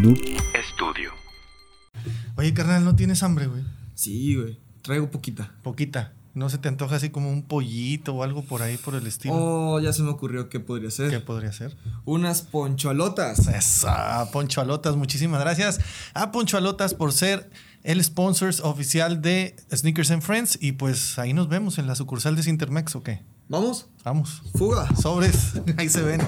Noob Studio. Oye, carnal, ¿no tienes hambre, güey? Sí, güey. Traigo poquita. Poquita. ¿No se te antoja así como un pollito o algo por ahí por el estilo? Oh, ya se me ocurrió qué podría ser. ¿Qué podría ser? Unas poncholotas. Esa, Ponchoalotas, muchísimas gracias a Ponchoalotas por ser el sponsors oficial de Sneakers and Friends. Y pues ahí nos vemos en la sucursal de Sintermex, ¿o qué? ¿Vamos? Vamos. Fuga. Sobres, ahí se ven.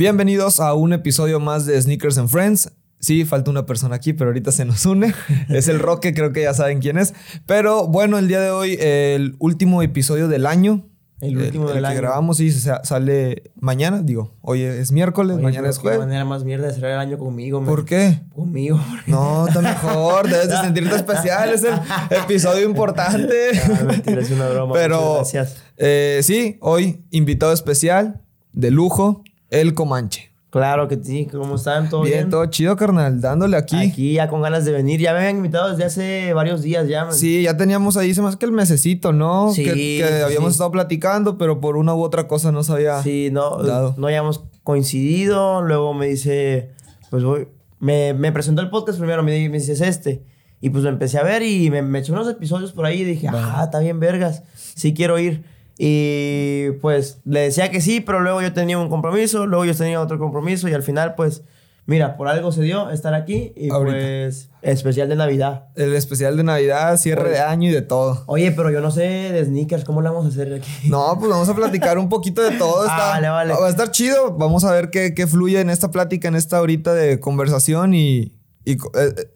Bienvenidos a un episodio más de Sneakers and Friends. Sí, falta una persona aquí, pero ahorita se nos une. Es el Roque, creo que ya saben quién es. Pero bueno, el día de hoy, el último episodio del año. El último del que año. grabamos y se- sale mañana. Digo, hoy es miércoles, Oye, mañana es qué jueves. manera más mierda de cerrar el año conmigo, man. ¿Por qué? Conmigo. No, está mejor. Debes de sentirte especial. Es el episodio importante. Ah, mentira, es una broma. Pero gracias. eh, sí, hoy invitado especial, de lujo, el Comanche. Claro que sí. ¿Cómo están? ¿Todo bien? Bien, todo chido, carnal. Dándole aquí. Aquí ya con ganas de venir. Ya me habían invitado desde hace varios días ya, man. Sí, ya teníamos ahí, se hace que el mesecito, ¿no? Sí, que, habíamos sí. estado platicando, pero por una u otra cosa no sabía. Sí, no, Dado. no habíamos coincidido. Luego me dice, pues voy. Me, me presentó el podcast primero, me, di- me dice, es este. Y pues lo empecé a ver y me, me eché unos episodios por ahí y dije, ah, está bien, vergas. Sí quiero ir. Y pues le decía que sí, pero luego yo tenía un compromiso, luego yo tenía otro compromiso y al final, pues, mira, por algo se dio estar aquí y Ahorita. pues, especial de Navidad. El especial de Navidad, cierre de año y de todo. Oye, pero yo no sé de sneakers, ¿cómo lo vamos a hacer aquí? No, pues vamos a platicar un poquito de todo. Ah, Está, vale, vale. Va a estar chido. Vamos a ver qué, qué fluye en esta plática, en esta horita de conversación. Y, y, eh,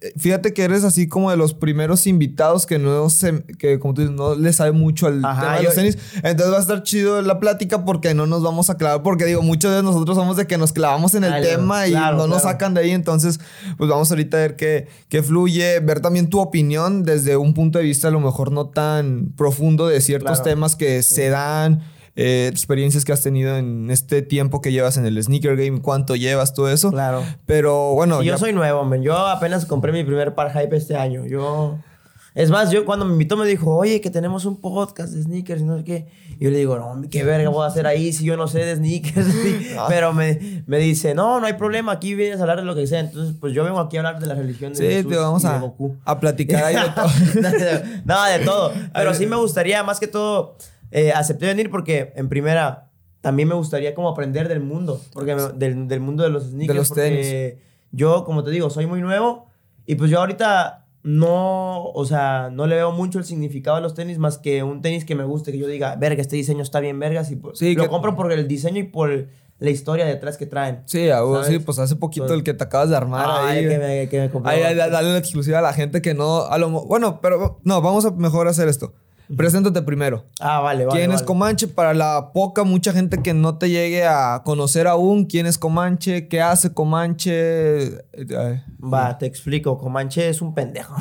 eh, fíjate que eres así como de los primeros invitados que no se, que como tú dices, no le sabe mucho al Ajá, tema de los tenis. Entonces va a estar chido la plática porque no nos vamos a clavar. Porque digo, muchos de nosotros somos de que nos clavamos en el Claro, tema y claro, no nos sacan de ahí. Entonces, pues vamos ahorita a ver qué, qué fluye, ver también tu opinión desde un punto de vista a lo mejor no tan profundo de ciertos temas que se dan, eh, experiencias que has tenido en este tiempo que llevas en el sneaker game, cuánto llevas, todo eso. Claro. Pero bueno, Sí, ya- yo soy nuevo, man. Yo apenas compré mi primer par hype este año. Yo. Es más, yo cuando me invitó me dijo, oye, que tenemos un podcast de sneakers y no sé qué. Y yo le digo, no, qué verga voy a hacer ahí si yo no sé de sneakers. Ah. Pero me, me dice, no, no hay problema, aquí vienes a hablar de lo que sea. Entonces, pues yo vengo aquí a hablar de la religión de sí, Jesús te vamos y de a, Goku. a platicar ahí de todo. no, de todo. Pero sí me gustaría, más que todo, eh, acepté venir porque, en primera, también me gustaría como aprender del mundo. Porque me- del, del mundo de los sneakers. los porque Yo, como te digo, soy muy nuevo. Y pues yo ahorita no, o sea, no le veo mucho el significado a los tenis más que un tenis que me guste, que yo diga, verga, este diseño está bien vergas. Y pues, Sí, lo que- compro por el diseño y por la historia detrás que traen. Sí, a vos, ¿Sabes? sí, pues hace poquito el que te acabas de armar Ay, ahí. que me, que me. Ahí, dale la exclusiva a la gente que no. A lo, bueno, pero no, vamos a mejor hacer esto. Preséntate primero. Ah, vale, vale. ¿Quién es. Comanche? Para la poca, mucha gente que no te llegue a conocer aún, ¿quién es Comanche? ¿Qué hace Comanche? Va, te explico. Comanche es un pendejo.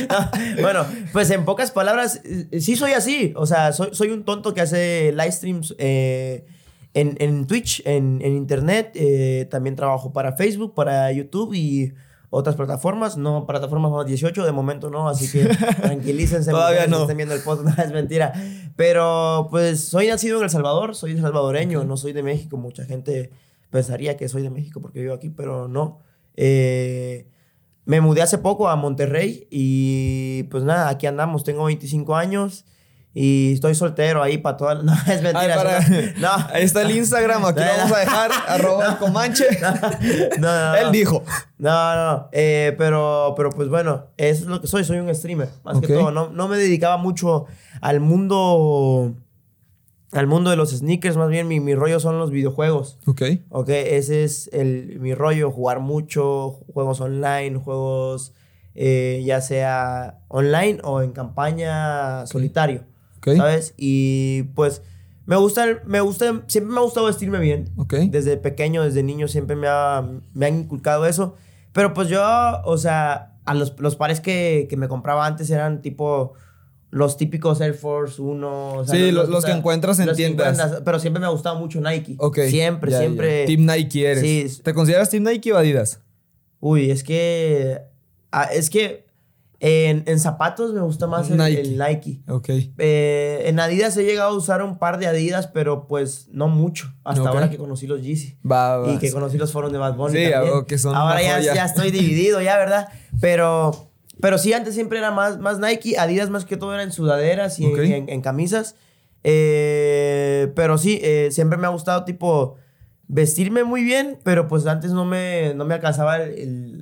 bueno, pues en pocas palabras, eh, sí soy así. O sea, soy, soy un tonto que hace live streams eh, en, en Twitch, en, en Internet. eh, también trabajo para Facebook, para YouTube y otras plataformas. No, plataformas más 18, de momento no. Así que tranquilícense. Todavía no. Estén viendo el podcast, no, es mentira. Pero pues soy nacido en El Salvador, soy salvadoreño, no soy de México. Mucha gente pensaría que soy de México porque vivo aquí, pero no. Eh, me mudé hace poco a Monterrey y pues nada, aquí andamos. Tengo 25 años y estoy soltero ahí para todas. No, es mentira. Ay, para- eso no, no. Ahí está el Instagram, aquí lo vamos a dejar, arroba el Comanche. No, no, no. Él dijo. No, no, eh, pero, pero pues bueno, eso es lo que soy, soy un streamer, más que todo. No, no me dedicaba mucho al mundo, al mundo de los sneakers, más bien mi, mi rollo son los videojuegos. Ok. Ok, ese es el, mi rollo, jugar mucho, juegos online, juegos eh, ya sea online o en campaña solitario, ¿sabes? Y pues me gusta, me gusta, siempre me ha gustado vestirme bien. Desde pequeño, desde niño, siempre me, ha- me han inculcado eso. Pero pues yo, o sea, a los, los pares que, que me compraba antes eran tipo los típicos Air Force 1. o sea, Sí, los- los que encuentras en tiendas. encuentras, pero siempre me ha gustado mucho Nike. Ok. Siempre, ya, siempre. ya. Team Nike eres. Sí. ¿Te consideras Team Nike o Adidas? Uy, es que. ah, es que en, en zapatos me gusta más el Nike. el Nike. Ok. Eh, en Adidas he llegado a usar un par de Adidas, pero pues no mucho. Hasta ahora que conocí los Yeezy. Va, va. Y que conocí los foros de Bad Bunny. Sí, también. algo que son Ahora ya, estoy dividido, ya, ¿verdad? Pero, pero sí, antes siempre era más, más Nike. Adidas más que todo era en sudaderas y en- en, en camisas. Eh, pero sí, eh, siempre me ha gustado, tipo, vestirme muy bien, pero pues antes no me, no me alcanzaba el- el-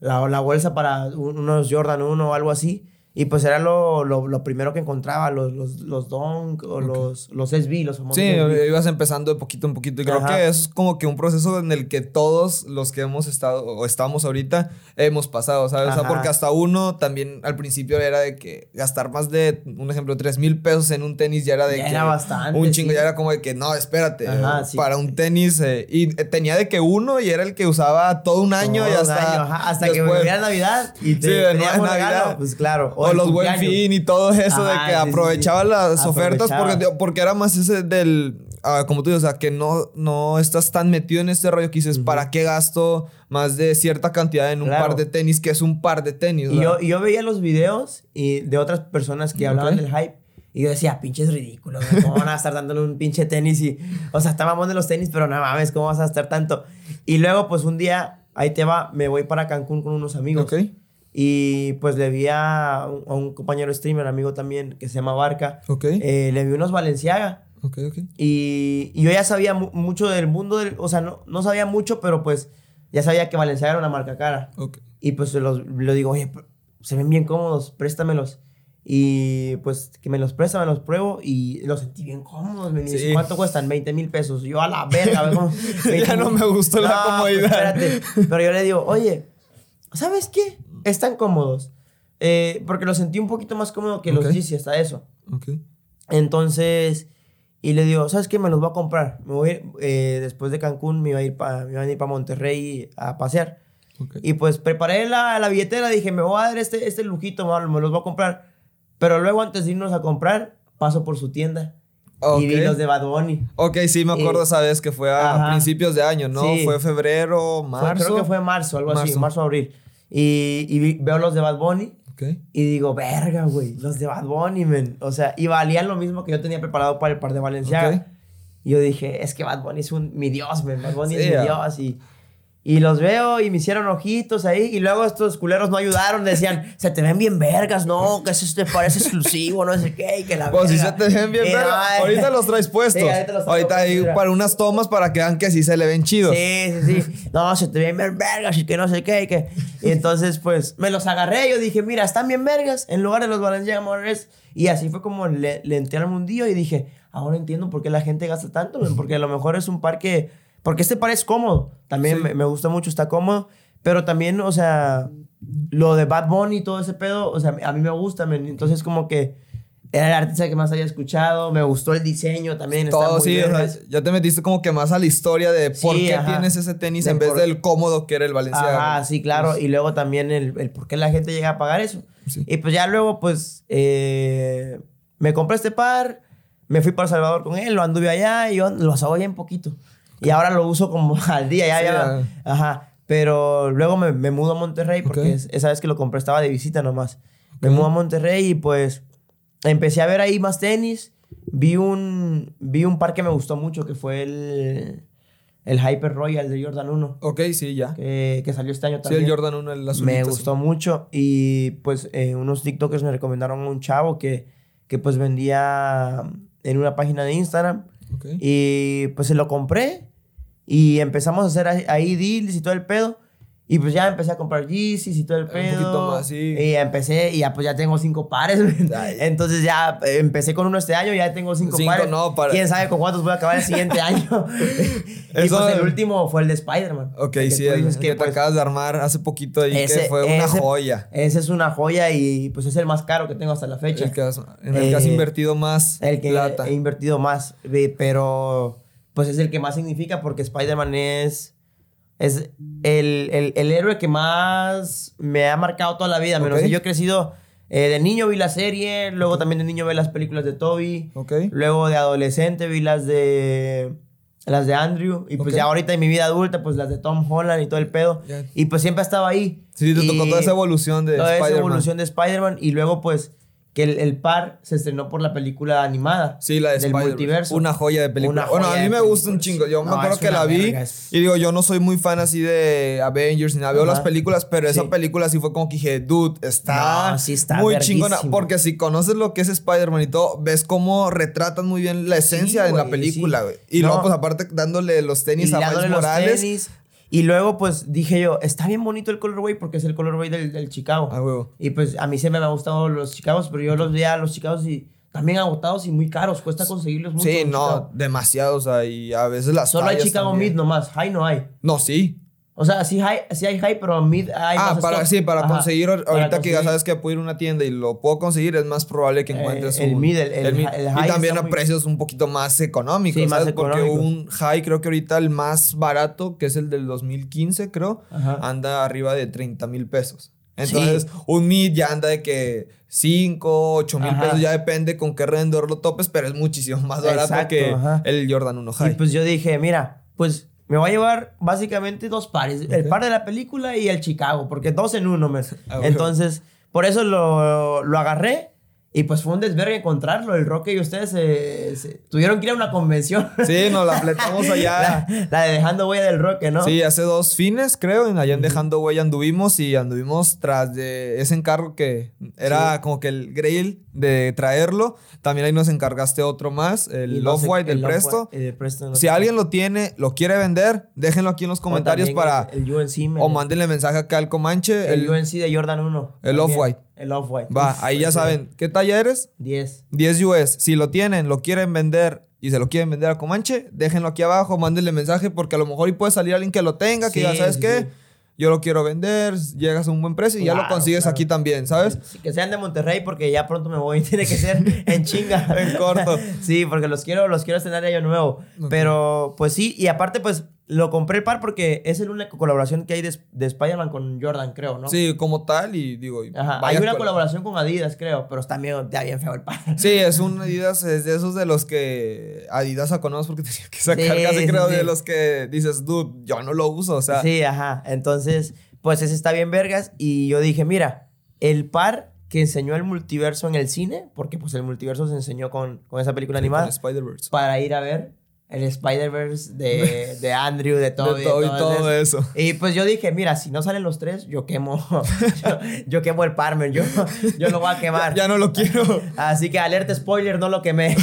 la, la bolsa para un- unos Jordan 1 o algo así. Y pues era lo, lo, lo primero que encontraba, los, los, los Dunk o los, los SB, los famosos Sí, SB. ibas empezando de poquito en poquito. Y creo Ajá. que es como que un proceso en el que todos los que hemos estado o estamos ahorita hemos pasado, ¿sabes? O sea, porque hasta uno también al principio era de que gastar más de, un ejemplo, 3 mil pesos en un tenis ya era de Ya que. era bastante, Un chingo, sí. ya era como de que no, espérate. Ajá, eh, sí. Para un tenis. eh, y eh, tenía de que uno y era el que usaba todo un año y Todo un hasta. año, ajá, hasta que después- volviera Navidad y te Sí, de Navidad. regalo, pues claro. O, los buen fin y todo eso de que sí, aprovechaba sí. las ofertas porque, porque era más ese del, ah, como tú dices, o sea, que no, no estás tan metido en este rollo que dices, ¿para qué gasto más de cierta cantidad en un Claro. par de tenis que es un par de tenis? Y yo, yo veía los videos y de otras personas que hablaban del hype. Y yo decía, pinches ridículos, ¿cómo van a estar dándole un pinche tenis? Y, o sea, estábamos de los tenis, pero no mames, ¿cómo vas a estar tanto? Y luego, pues un día, ahí te va, me voy para Cancún con unos amigos. Ok. Y pues le vi a un, a un compañero streamer, amigo también, que se llama Barca. Ok. Eh, le vi unos Valenciaga. ok, ok. Y, y yo ya sabía mu- mucho del mundo, del, o sea, no, no sabía mucho, pero pues ya sabía que Valenciaga era una marca cara. Y pues le digo, oye, se ven bien cómodos, préstamelos. Y pues que me los presta, me los pruebo y los sentí bien cómodos. Me dice, Sí. ¿cuánto cuestan? 20 mil pesos. Yo a la verga. Ya no me gustó la comodidad. pues, espérate. Pero yo le digo, oye, ¿sabes qué? Están cómodos. Eh, porque los sentí un poquito más cómodo que Ok. los Yeezy, hasta eso. Ok. Entonces, y le digo, ¿sabes qué? Me los voy a comprar. Me voy, eh, después de Cancún, me iba a ir para pa Monterrey a pasear. ok. Y pues preparé la, la billetera, dije, me voy a dar este, este lujito, me, los voy a comprar. Pero luego antes de irnos a comprar, paso por su tienda. Ok. Y vi los de Bad Bunny. Ok, sí, me acuerdo Eh, esa vez que fue a ajá. principios de año, ¿no? Sí. Fue febrero, Fue- marzo. creo que fue marzo, algo así, Marzo. marzo, abril. Y, veo los de Bad Bunny y digo, verga, güey, los de Bad Bunny, men. O sea, y valían lo mismo que yo tenía preparado para el par de Valenciaga. Ok. Y yo dije, es que Bad Bunny es un, mi dios, men. Bad Bunny Sí, es mi dios. Y, y los veo y me hicieron ojitos ahí. Y luego estos culeros no ayudaron. Decían, se te ven bien vergas, no, que eso te parece exclusivo, no sé qué. Y que la Pues si se verga". te ven bien, Y verga. no, eh. Ahorita los traes puestos. Sí, ahorita los ahorita hay para unas tomas para que vean que sí se le ven chidos. Sí, sí, sí. No, se te ven bien vergas y que no sé qué. Y, que... y entonces, pues, me los agarré. Yo dije, mira, están bien vergas en lugar de los Balenciaga Morales. Y así fue como le, le entré al mundillo y dije, ahora entiendo por qué la gente gasta tanto, porque a lo mejor es un par que... Porque este par es cómodo. También Sí. me, me gusta mucho, está cómodo. Pero también, o sea, lo de Bad Bunny y todo ese pedo, o sea, a mí me gusta, men. Entonces, como que era el artista que más había escuchado. Me gustó el diseño también. Todo muy sí, o sea, ya te metiste como que más a la historia de por Sí, qué ajá. tienes ese tenis De en vez por- del cómodo que era el Valenciaga. Ajá, sí, claro. Y luego también el, el por qué la gente llega a pagar eso. Sí. Y pues ya luego, pues, eh, me compré este par, me fui para El Salvador con él, lo anduve allá y yo lo usaba bien poquito. Y ahora lo uso como al día, ya, Sí, ya. Ajá. Pero luego me, me mudo a Monterrey porque Ok. es- esa vez que lo compré estaba de visita nomás. Me mudo a Monterrey y pues empecé a ver ahí más tenis. Vi un, vi un par que me gustó mucho que fue el, el Hyper Royal de Jordan 1 Ok, sí, ya. que, que salió este año Sí, también. el Jordan 1, el azulito. Me sí. gustó mucho y pues eh, unos TikTokers me recomendaron a un chavo que, que pues vendía en una página de Instagram Ok. y pues se lo compré y empezamos a hacer ahí- deals y todo el pedo. Y pues ya empecé a comprar Yeezys y todo el Un pedo. poquito más, sí. Y empecé, y ya pues ya tengo cinco pares. Entonces ya eh, empecé con uno este año, ya tengo cinco, Cinco, pares. no, para- Quién sabe con cuántos voy a acabar el siguiente año. y Eso- pues el último fue el de Spider-Man. Ok, El que sí, el, que te pues, acabas de armar hace poquito ahí, que ese- fue una ese- joya. Ese es una joya y pues es el más caro que tengo hasta la fecha. El que has- en el que has Eh, invertido más el que plata. he invertido más, pero pues es el que más significa porque Spider-Man es, es el, el, el héroe que más me ha marcado toda la vida. menos Ok. que yo he crecido Eh, de niño vi la serie, luego también de niño vi las películas de Toby. Ok. Luego de adolescente vi las de las de Andrew y pues ya ahorita en mi vida adulta pues las de Tom Holland y todo el pedo. Y pues siempre estaba ahí. Sí, te tocó toda esa evolución de toda esa evolución de Spider-Man y luego pues que el, el par se estrenó por la película animada. Sí, la de del multiverso. Una joya de película. Bueno, a mí me gusta un chingo. sí. Yo me acuerdo que la vi. es- Y digo, yo no soy muy fan así de Avengers ni nada. Veo Ajá. las películas, pero esa Sí. película sí fue como que dije, dude, está, No, sí está muy verguísima. chingona. Porque si conoces lo que es Spider-Man y todo, ves cómo retratan muy bien la esencia de la película, sí. güey. Y No. luego, pues aparte, dándole los tenis y a Miles Morales. tenis. Y luego, pues dije yo, está bien bonito el colorway porque es el colorway del, del Chicago. Ah, huevo. Y pues a mí siempre me han gustado los Chicagos, pero yo los veía a los Chicagos y también agotados y muy caros. Cuesta conseguirlos mucho. Sí, no, Chicago. demasiado. O sea, y a veces las Solo hay Chicago también. Mid nomás. High no hay. No, sí. O sea, sí hay, sí hay High, pero Mid hay Ah, más para, stock. sí, para Ajá, conseguir, para ahorita que ya sabes que puedo ir a una tienda y lo puedo conseguir, es más probable que Eh, encuentres el un... mid, el- el mid. el y high también está a muy- precios un poquito más económicos, Sí, más ¿sabes? Porque un high creo que ahorita el más barato, que es el del 2015, creo, Ajá. anda arriba de 30 mil pesos. Entonces, un mid ya anda de que 5, 8 mil pesos, ya depende con qué rendedor lo topes, pero es muchísimo más barato Exacto, que ajá. el Jordan 1 Y high. pues yo dije, mira, pues me voy a llevar básicamente dos pares. El par de la película y el Chicago, porque dos en uno. me- Ah, bueno. Entonces, por eso lo, lo agarré. Y pues fue un desvergue encontrarlo. El Roque y ustedes se- se- tuvieron que ir a una convención. Sí, nos la apretamos allá. la, la de Dejando Huella del Roque, ¿no? Sí, hace dos fines, creo, en allá en Dejando Huella anduvimos y anduvimos tras de ese encargo que era como que el grail de traerlo. También ahí nos encargaste otro más, el no sé- Off-White del el Presto. El Presto, no Si alguien lo tiene, lo quiere vender, déjenlo aquí en los comentarios para... El, el UNC. me- O mándenle mensaje acá al Comanche. el, El, UNC de Jordan 1. el también. Off-White. El Off-White. va, Uf, ahí ya saben. ¿Qué talla eres? 10. 10 US. Si lo tienen, lo quieren vender y se lo quieren vender a Comanche, déjenlo aquí abajo, mándenle mensaje porque a lo mejor y puede salir alguien que lo tenga, que ya sabes sí, qué, sí. yo lo quiero vender, llegas a un buen precio y ya lo consigues claro. aquí también, ¿sabes? Que sean de Monterrey porque ya pronto me voy. Tiene que ser en chinga. En corto. Sí, porque los quiero, los quiero de año nuevo. Pero pues sí, y aparte pues lo compré el par porque es la única colaboración que hay de, de Spider-Man con Jordan, creo, ¿no? Sí, como tal y digo... Ajá. Hay una col- colaboración con Adidas, creo, pero está bien, está bien feo el par. Sí, es un Adidas, es de esos de los que Adidas sacó porque tenía que sacar Sí, casi sí, creo sí. de los que dices, dude, yo no lo uso, o sea... Sí, ajá. Entonces, pues ese está bien vergas. Y yo dije, mira, el par que enseñó el multiverso en el cine, porque pues el multiverso se enseñó con, con esa película con animada, Spider-Verse. para ir a ver el Spider-Verse de, de Andrew, de De Toby. todo y todo eso. Y pues yo dije, mira, si no salen los tres, yo quemo, yo, yo quemo el Parmer, yo, yo lo voy a quemar. Ya no lo quiero. Así que alerta spoiler, no lo quemé.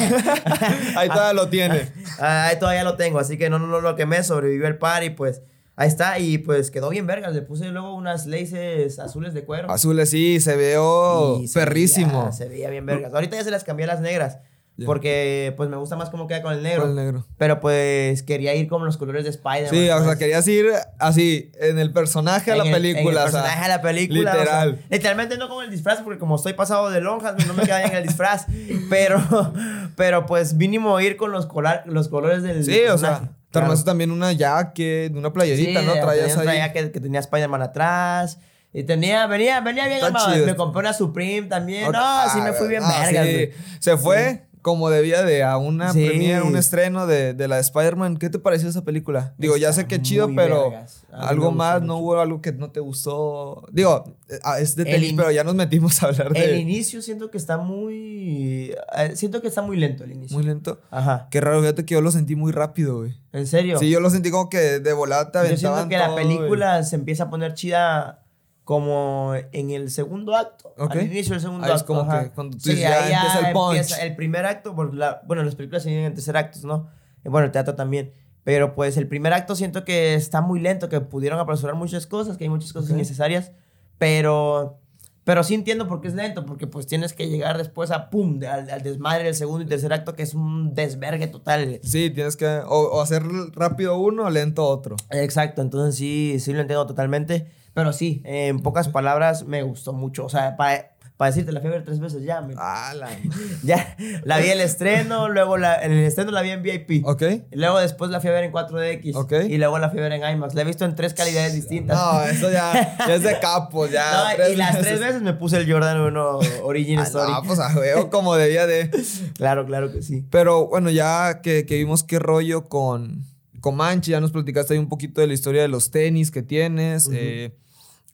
Ahí todavía lo tiene. Ah, Ahí todavía lo tengo, así que no, no, no lo quemé, sobrevivió el par y pues ahí está. Y pues quedó bien vergas, le puse luego unas laces azules de cuero. Azules, sí, se veo Y se perrísimo. veía- Se veía bien vergas. Ahorita ya se las cambié a las negras. Porque pues me gusta más cómo queda con el negro. Con el negro. Pero pues quería ir con los colores de Spider-Man. Sí, o sea, pues. querías ir así, en el personaje a la el- película. En el o sea, personaje a la película. o sea, Literal. literalmente no con el disfraz, porque como estoy pasado de lonjas, pues, no me queda bien el disfraz. Pero, pero pues mínimo ir con los, colar, los colores del. sí, o sea, te Claro. también una jacket, una playerita, Sí, ¿no? Traías ahí. traía que, que tenía Spider-Man atrás. Y tenía, venía, venía bien armado. Me compré una Supreme también. No, sí me fui bien Ah, vergas, sí. Se fue como debía de a una Sí. premiere, un estreno de, de la de Spider-Man. ¿Qué te pareció esa película? Digo, ya sé que chido, pero algo más, mucho. ¿no hubo algo que no te gustó? Digo, ah, es de El tenis, pero ya nos metimos a hablar El de... inicio siento que está muy. eh, siento que está muy lento el inicio. Muy lento. Ajá. Qué raro, fíjate que yo lo sentí muy rápido, güey. ¿En serio? Sí, yo lo sentí como que de volada te Yo siento que la película se empieza a poner chida como en el segundo acto. Ok. Al inicio del segundo es acto. como ajá. que cuando tú Sí, ya empieza el punch. empieza el primer acto. la- bueno, las películas se dividen en tercer actos, ¿no? Y bueno, el teatro también. Pero pues el primer acto siento que está muy lento, que pudieron apresurar muchas cosas, que hay muchas cosas Ok. innecesarias. Pero. Pero sí entiendo por qué es lento, porque pues tienes que llegar después a pum, al, al desmadre del segundo y tercer acto, que es un desvergue total. Sí, tienes que o, o hacer rápido uno o lento otro. Exacto, entonces sí, sí lo entiendo totalmente. Pero sí, en pocas palabras me gustó mucho. O sea, para, para decirte, la ver tres veces ya. men. Ah, la... Ya, la vi el estreno, luego la, en el estreno la vi en VIP. Ok. Y luego después la fui a ver en 4DX. Ok. Y luego la fui a ver en IMAX. La he visto en tres calidades distintas. No, eso ya, ya es de capos, ya. No, y las veces. tres veces me puse el Jordan 1 Origin Ah, Story. no, pues a huevo, como debía de. Claro, claro que sí. Pero bueno, ya que, que vimos qué rollo con, con Manchi, ya nos platicaste ahí un poquito de la historia de los tenis que tienes. eh,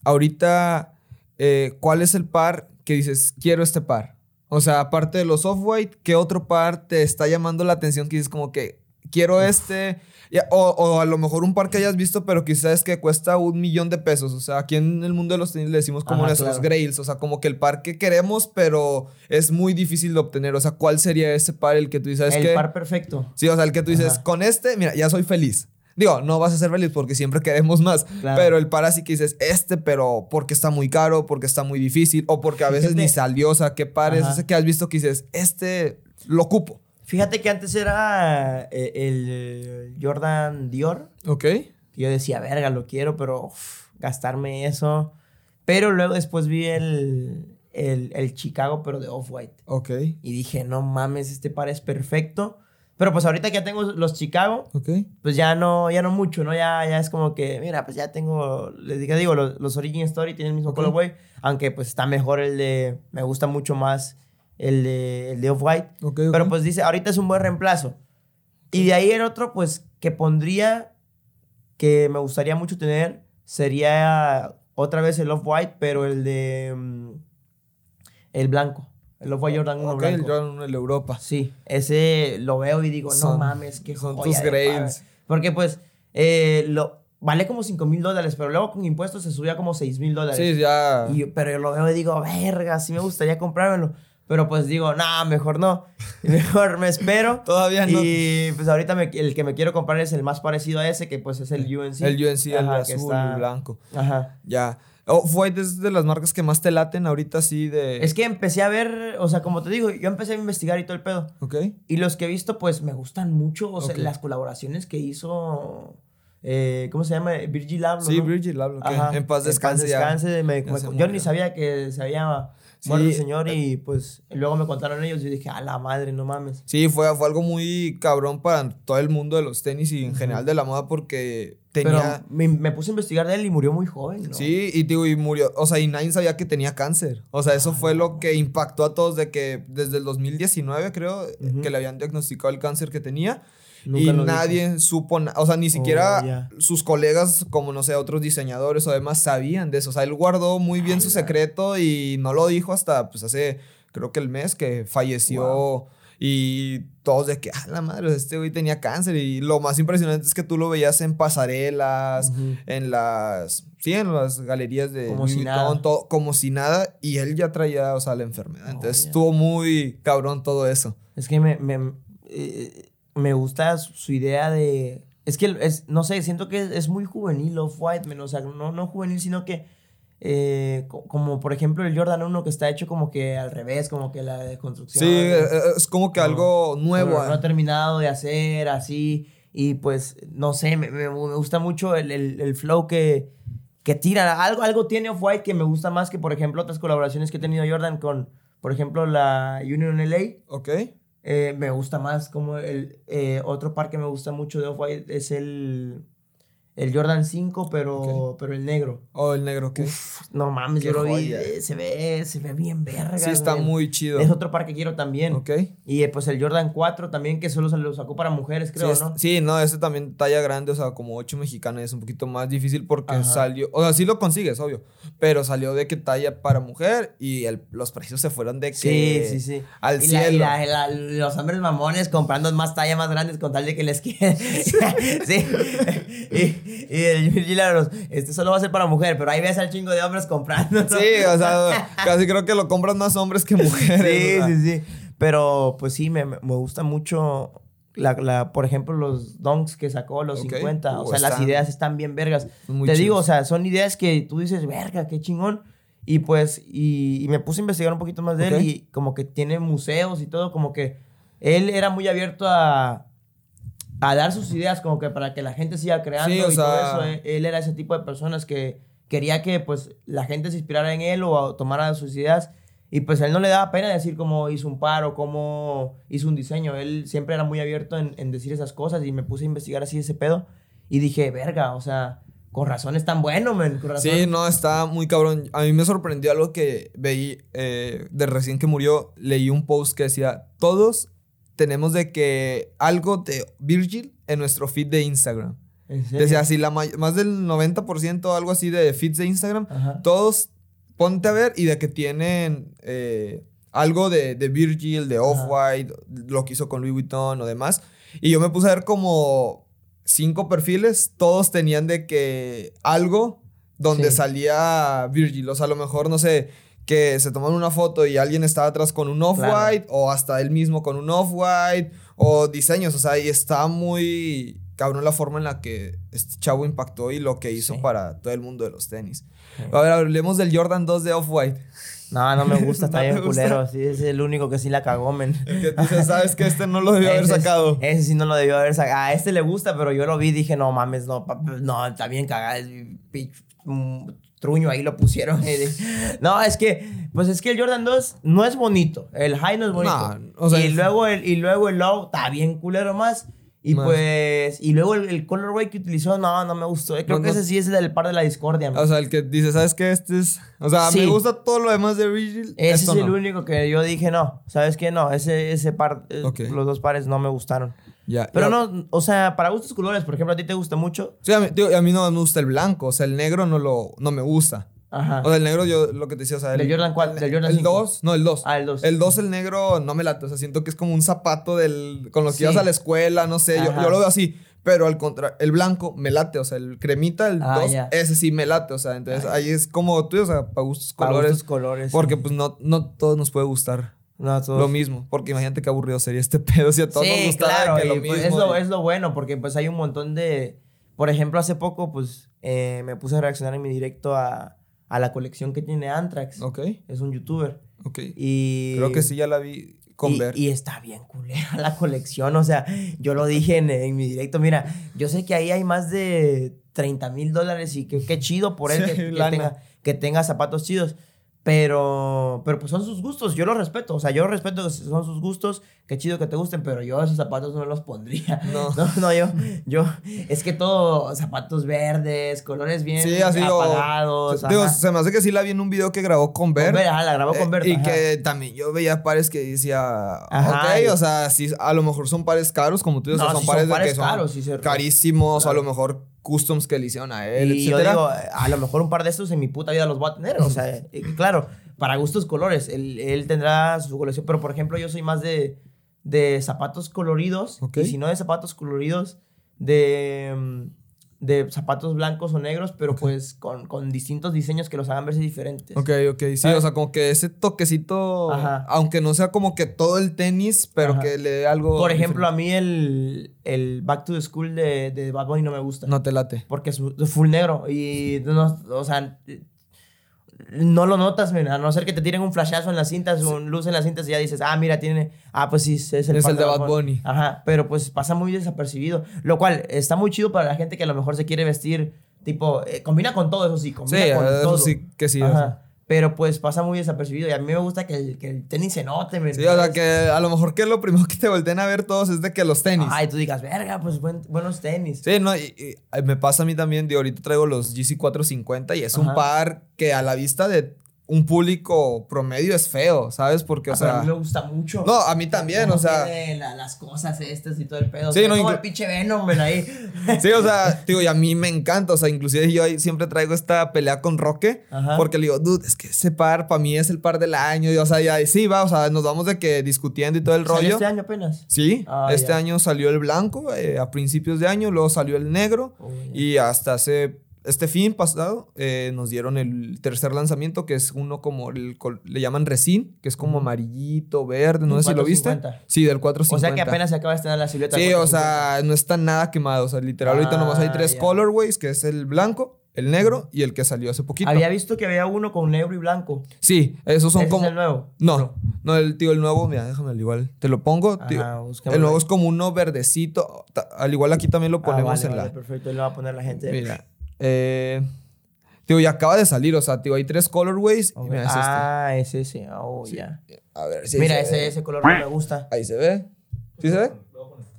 ahorita, eh, ¿cuál es el par que dices, quiero este par? O sea, aparte de los off-white, ¿qué otro par te está llamando la atención que dices como que quiero este? O, o a lo mejor un par que hayas visto, pero quizás que cuesta un millón de pesos. O sea, aquí en el mundo de los tenis le decimos como Ajá, claro. grails. O sea, como que el par que queremos, pero es muy difícil de obtener. O sea, ¿cuál sería ese par el que tú dices el que... par perfecto. Sí, o sea, el que tú dices, Ajá. con este, mira, ya soy feliz. Digo, no vas a ser feliz porque siempre queremos más. Claro. Pero el par así que dices, este, pero porque está muy caro, porque está muy difícil, o porque a veces Fíjate. ni salió. O sea, ¿qué par es Ajá. ese que has visto que dices, este lo ocupo? Fíjate que antes era eh, el Jordan Dior. Ok. que yo decía, verga, lo quiero, pero uf, gastarme eso. Pero luego después vi el, el, el Chicago, pero de Off-White. Ok. Y dije, no mames, este par es perfecto. Pero pues ahorita que ya tengo los Chicago, pues ya no, ya no mucho, ¿no? Ya, ya es como que, mira, pues ya tengo, les digo, digo los, los Origin Story tienen el mismo Ok. colorway, aunque pues está mejor el de, me gusta mucho más el de, el de Off-White. Pero pues dice, ahorita es un buen reemplazo. Y de ahí el otro, pues, que pondría, que me gustaría mucho tener, sería otra vez el Off-White, pero el de... mm, el blanco. El Off-White Jordan 1 Ok, el blanco. Jordan uno, el Europa. Sí, ese lo veo y digo, no Son- mames, qué son joya tus de grails. Porque pues, eh, lo, vale como 5 mil dólares, pero luego con impuestos se subía como 6 mil dólares. Sí, ya. Y pero yo lo veo y digo, verga, sí me gustaría comprármelo. Pero pues digo, nah, mejor no. Mejor me espero. Todavía no. Y pues ahorita me- el que me quiero comprar es el más parecido a ese, que pues es el UNC. El UNC, el Ajá, que azul, está- el blanco. Ajá. Ya. Off-White es de las marcas que más te laten ahorita, sí, de. Es que empecé a ver, o sea, como te digo, yo empecé a investigar y todo el pedo. Ok. Y los que he visto, pues me gustan mucho. O sea, las colaboraciones que hizo. eh, ¿Cómo se llama? Virgil Abloh. Sí, ¿no? Virgil. En paz descanse ya. descanse, me- Ya me- se yo murió. ni sabía que se había Sí. muerto el señor y pues luego me contaron ellos y dije, a la madre, no mames. Sí, fue, fue algo muy cabrón para todo el mundo de los tenis y en general de la moda porque tenía... Pero me, me puse a investigar de él y murió muy joven, ¿no? Sí, y digo, y murió, o sea, y nadie sabía que tenía cáncer. O sea, eso Ah, fue lo que impactó a todos de que desde el 2019, creo, Ujú. que le habían diagnosticado el cáncer que tenía. Nunca y nadie supo, na- o sea, ni siquiera Oh, sus colegas, como no sé, otros diseñadores o demás, sabían de eso. O sea, él guardó muy bien su secreto y no lo dijo hasta, pues, hace, creo que el mes que falleció. Y todos de que, ah, la madre, este güey tenía cáncer. Y lo más impresionante es que tú lo veías en pasarelas, en las, sí, en las galerías de Como Louis si Vuitton, nada. todo- como si nada. Y él ya traía, o sea, la enfermedad. Oh, Entonces estuvo muy cabrón todo eso. Es que me, me, eh, me gusta su, su idea de... Es que, es, no sé, siento que es, es muy juvenil Off-White, o sea, no, no juvenil, sino que... eh, co- como por ejemplo el Jordan 1 que está hecho como que al revés, como que la deconstrucción. Sí, eh, es como que algo nuevo. Pero no terminado de hacer así. Y pues, no sé, me, me- me gusta mucho el, el- el flow que, que tira. Algo, algo tiene Off-White que me gusta más que, por ejemplo, otras colaboraciones que he tenido Jordan con, por ejemplo, la Union LA. Ok. Eh, me gusta más como el eh, otro par que me gusta mucho de Off-White es el, el Jordan 5, pero, pero el negro. O el negro, ok. No mames, Qué yo lo vi, eh, se ve, se ve bien verga. sí, está güey. muy chido. Es otro par que quiero también. Ok. Y eh, pues el Jordan 4 también, que solo se lo sacó para mujeres, creo, sí, es- ¿no? sí, no, ese también talla grande, o sea, como 8 mexicana es un poquito más difícil porque Ajá. salió, o sea, sí lo consigues, obvio, pero salió de que talla para mujer y el- los precios se fueron de que Sí, sí, sí. al y la- y cielo. la- la- los hombres mamones comprando más talla más grandes con tal de que les quede. sí. Y, y el Virgil Abloh, este solo va a ser para mujer, pero ahí ves al chingo de hombres comprando. ¿no? Sí, o sea, casi creo que lo compran más hombres que mujeres. Sí, sí, sí. Pero pues sí, me, me gusta mucho, la, la- por ejemplo, los donks que sacó, los Ok. 50. O Uh, sea, las están- ideas están bien vergas. Muy Te digo, o sea, son ideas que tú dices, verga, qué chingón. Y pues, y, y me puse a investigar un poquito más de él y como que tiene museos y todo, como que él era muy abierto a, a dar sus ideas, como que para que la gente siga creando Sí, o y todo eso. Él, él era ese tipo de personas que quería que pues la gente se inspirara en él o tomara sus ideas. Y pues a él no le daba pena decir cómo hizo un paro, cómo hizo un diseño. Él siempre era muy abierto en, en decir esas cosas y me puse a investigar así ese pedo. Y dije, verga, o sea, con razón es tan bueno, men. Con razón. Sí, no, está muy cabrón. A mí me sorprendió algo que veí eh, de recién que murió. Leí un post que decía, todos tenemos de que algo de Virgil en nuestro feed de Instagram. Decía así, la más del 90% algo así de feeds de Instagram, Ajá. todos ponte a ver y de que tienen eh, algo de, de Virgil, de Off-White, lo que hizo con Louis Vuitton o demás. Y yo me puse a ver como cinco perfiles, todos tenían de que algo donde Sí. salía Virgil. O sea, a lo mejor, no sé, que se toman una foto y alguien está atrás con un Off-White o hasta él mismo con un Off-White o diseños. O sea, y está muy cabrón la forma en la que este chavo impactó y lo que hizo Sí. para todo el mundo de los tenis. A ver, hablemos del Jordan 2 de Off-White. No, no me gusta, está ¿No te bien culero. Sí, es el único que sí la cagó, men. Que sabes que este no lo debió haber es- sacado. Ese sí no lo debió haber sacado. A este le gusta, pero yo lo vi y dije, no mames, no, no, está bien cagado. es truño ahí lo pusieron. dije, No, es que, pues es que el Jordan 2 no es bonito. El high no es bonito. No, o sea, y, es- luego el, y luego el low está bien culero más. Y Más. pues, y luego el, el colorway que utilizó, no, no me gustó. Creo No, que no- ese sí es el del par de la discordia. man. O sea, el que dice, ¿sabes qué? Este es. O sea, Sí. me gusta todo lo demás de Virgil. Ese es el único que yo dije, no, ¿sabes qué? No, ese, ese par, eh, Ok. los dos pares no me gustaron. Ya, Pero ya. no, o sea, para gustos colores, por ejemplo, a ti te gusta mucho. Sí, a mí, tío, a mí no me gusta el blanco. O sea, el negro no, lo, no me gusta. Ajá. O sea, el negro, yo lo que te decía, o sea. El, ¿Del Jordan cuál? ¿Del Jordan El 5? 2, no, el 2. Ah, el 2. El 2, el negro, no me late. O sea, siento que es como un zapato del, con lo que ibas a la escuela, no sé. Yo, lo veo así. Pero al contrario, el blanco me late. O sea, el cremita, el 2, Ah, ese sí me late. O sea, entonces ahí es como tú, o sea, para gustos Para colores. gustos colores. Porque sí. pues no, no todos nos puede gustar no, todos- lo mismo. Porque imagínate qué aburrido sería este pedo si a todos nos Sí, gustara claro, que lo y, pues, mismo. es, lo, es lo bueno, porque pues hay un montón de... Por ejemplo, hace poco, pues, eh, me puse a reaccionar en mi directo a, a la colección que tiene Anthrax. Ok, Es un youtuber. ok. Y... Creo que sí ya la vi con y, ver. y está bien culera la colección. O sea, yo lo dije en, en mi directo. Mira, yo sé que ahí hay más de 30 mil dólares y que qué chido por él Sí, que, que tenga, que tenga zapatos chidos. Pero, pero pues son sus gustos. Yo los respeto. O sea, yo respeto que son sus gustos. Qué chido que te gusten. Pero yo esos zapatos no los pondría. No. No, no, yo, yo. Es que todo, zapatos verdes, colores bien Sí, así lo- apagados. Digo, se me hace que sí la vi en un video que grabó con Ver. Con Ver, ajá, la grabó con Eh, Ver. y ajá. que también yo veía pares que decía, Ajá, ok, y- o sea, sí, a lo mejor son pares caros, como tú dices, No, o sea, son sí son pares de pares que caros, carísimos, a lo mejor customs que le hicieron a él, Y yo etcétera. digo, a lo mejor un par de estos en mi puta vida los voy a tener. O sea, eh, claro, para gustos colores. Él, él tendrá su colección. Pero, por ejemplo, yo soy más de, de zapatos coloridos. Y si no de zapatos coloridos, de, mm, de zapatos blancos o negros, pero pues con, con distintos diseños que los hagan verse diferentes. Ok, ok, sí, ¿Sabes? o sea, como que ese toquecito, Ajá. aunque no sea como que todo el tenis, pero Ajá. que le dé algo. Por ejemplo, a mí el, el Back to the School de, de Bad Bunny no me gusta. No te late. Porque es full negro. Y no, o sea, no lo notas, men, a no ser que te tiren un flashazo en las cintas, un luz en las cintas y ya dices, ah, mira, tiene. Ah, pues sí, es el, Es el de Bad Bunny. Ajá, pero pues pasa muy desapercibido. Lo cual está muy chido para la gente que a lo mejor se quiere vestir, tipo, eh, combina con todo eso sí, Sí, combina con eso todo. sí que sí. Ajá. Pero pues pasa muy desapercibido. Y a mí me gusta que el, que el tenis se note, men, Sí, o sea, que a lo mejor que lo primero que te volteen a ver todos es de que los tenis. Ay, tú digas, verga, pues buen- buenos tenis. Sí, no, y, y, me pasa a mí también, de ahorita traigo los GC450 y es un par que a la vista de un público promedio es feo, ¿sabes? Porque, o Ah, sea... a mí me gusta mucho. No, a mí también, o sea... la- las cosas estas y todo el pedo. Sí, no, como el pinche Venom, ven ahí. Sí, o sea, digo, y a mí me encanta, o sea, inclusive yo ahí siempre traigo esta pelea con Roque, Ajá. porque le digo, dude, es que ese par para mí es el par del año, y, o sea, ya sí, va, o sea, nos vamos de que discutiendo y todo el ¿Salió rollo. este año apenas? Sí, Ah, este ya. año salió el blanco eh, a principios de año, luego salió el negro Oh, y hasta hace este fin pasado eh, nos dieron el tercer lanzamiento que es uno como el le llaman resin, que es como amarillito, verde, no sé si lo viste. 450. Sí, del 450. O sea que apenas se acaba de estrenar la silueta. Sí, o 450. sea, no está nada quemado, o sea, literal ahorita nomás hay Ah, tres colorways, que es el blanco, el negro y el que salió hace poquito. Había visto que había uno con negro y blanco. Sí, esos son ¿Ese como es el nuevo? No, no, el tío, el nuevo, mira, déjame al igual. Te lo pongo, tío. Ajá, el nuevo es como uno verdecito. Al igual aquí también lo Ah, ponemos vale, en vale, la. perfecto, ahí lo va a poner la gente. Mira. Eh, Tío, y acaba de salir, o sea, tío, hay tres colorways. y mira, es este. ah, es ese. Oh, ya. A ver, sí. Mira, se ese, ve. ese color no me gusta. Ahí se ve. ¿Sí se ve?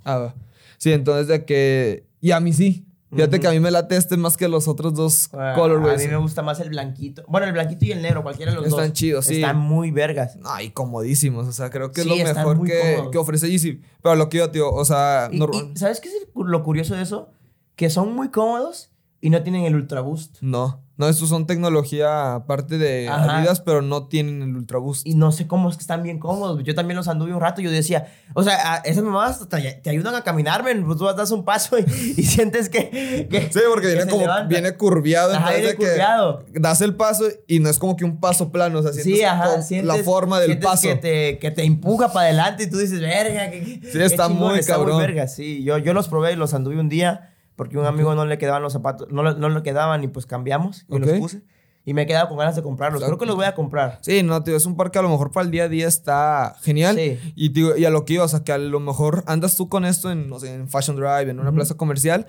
Ah, va. Sí, entonces de que. Y a mí sí. Fíjate que a mí me late este más que los otros dos Ah, colorways. A mí me gusta más el blanquito. Bueno, el blanquito y el negro, cualquiera de los dos. Están chidos, sí. Están muy vergas. Ay, comodísimos. O sea, creo que Sí, es lo están mejor que, que ofrece Yeezy. Pero lo que yo, tío, o sea, Y- normal- y, ¿Sabes qué es lo curioso de eso? Que son muy cómodos y no tienen el Ultra Boost. no. No, estos son tecnología aparte de Ajá. Adidas, pero no tienen el Ultra Boost. Y no sé cómo es que están bien cómodos. Yo también los anduve un rato y yo decía, o sea, esas mamadas te, te ayudan a caminar, men. Pues tú das un paso y, y sientes que, que- Sí, porque que viene se como, levanta. viene curviado. Ajá, viene de que curviado. Das el paso y no es como que un paso plano, o sea, sientes Sí, ajá, sientes, la forma del sientes paso. Que te, que te empuja para adelante y tú dices, verga, que, Sí, está muy cabrón. verga, sí. Yo, yo los probé y los anduve un día porque a un amigo no le quedaban los zapatos, no, le- no le quedaban y pues cambiamos y los puse. Y me he quedado con ganas de comprarlos. Creo que los voy a comprar. Sí, no, tío, es un par que a lo mejor para el día a día está genial. Sí. Y, tío, y a lo que iba, o sea, que a lo mejor andas tú con esto en, no sé, en Fashion Drive, en una plaza comercial,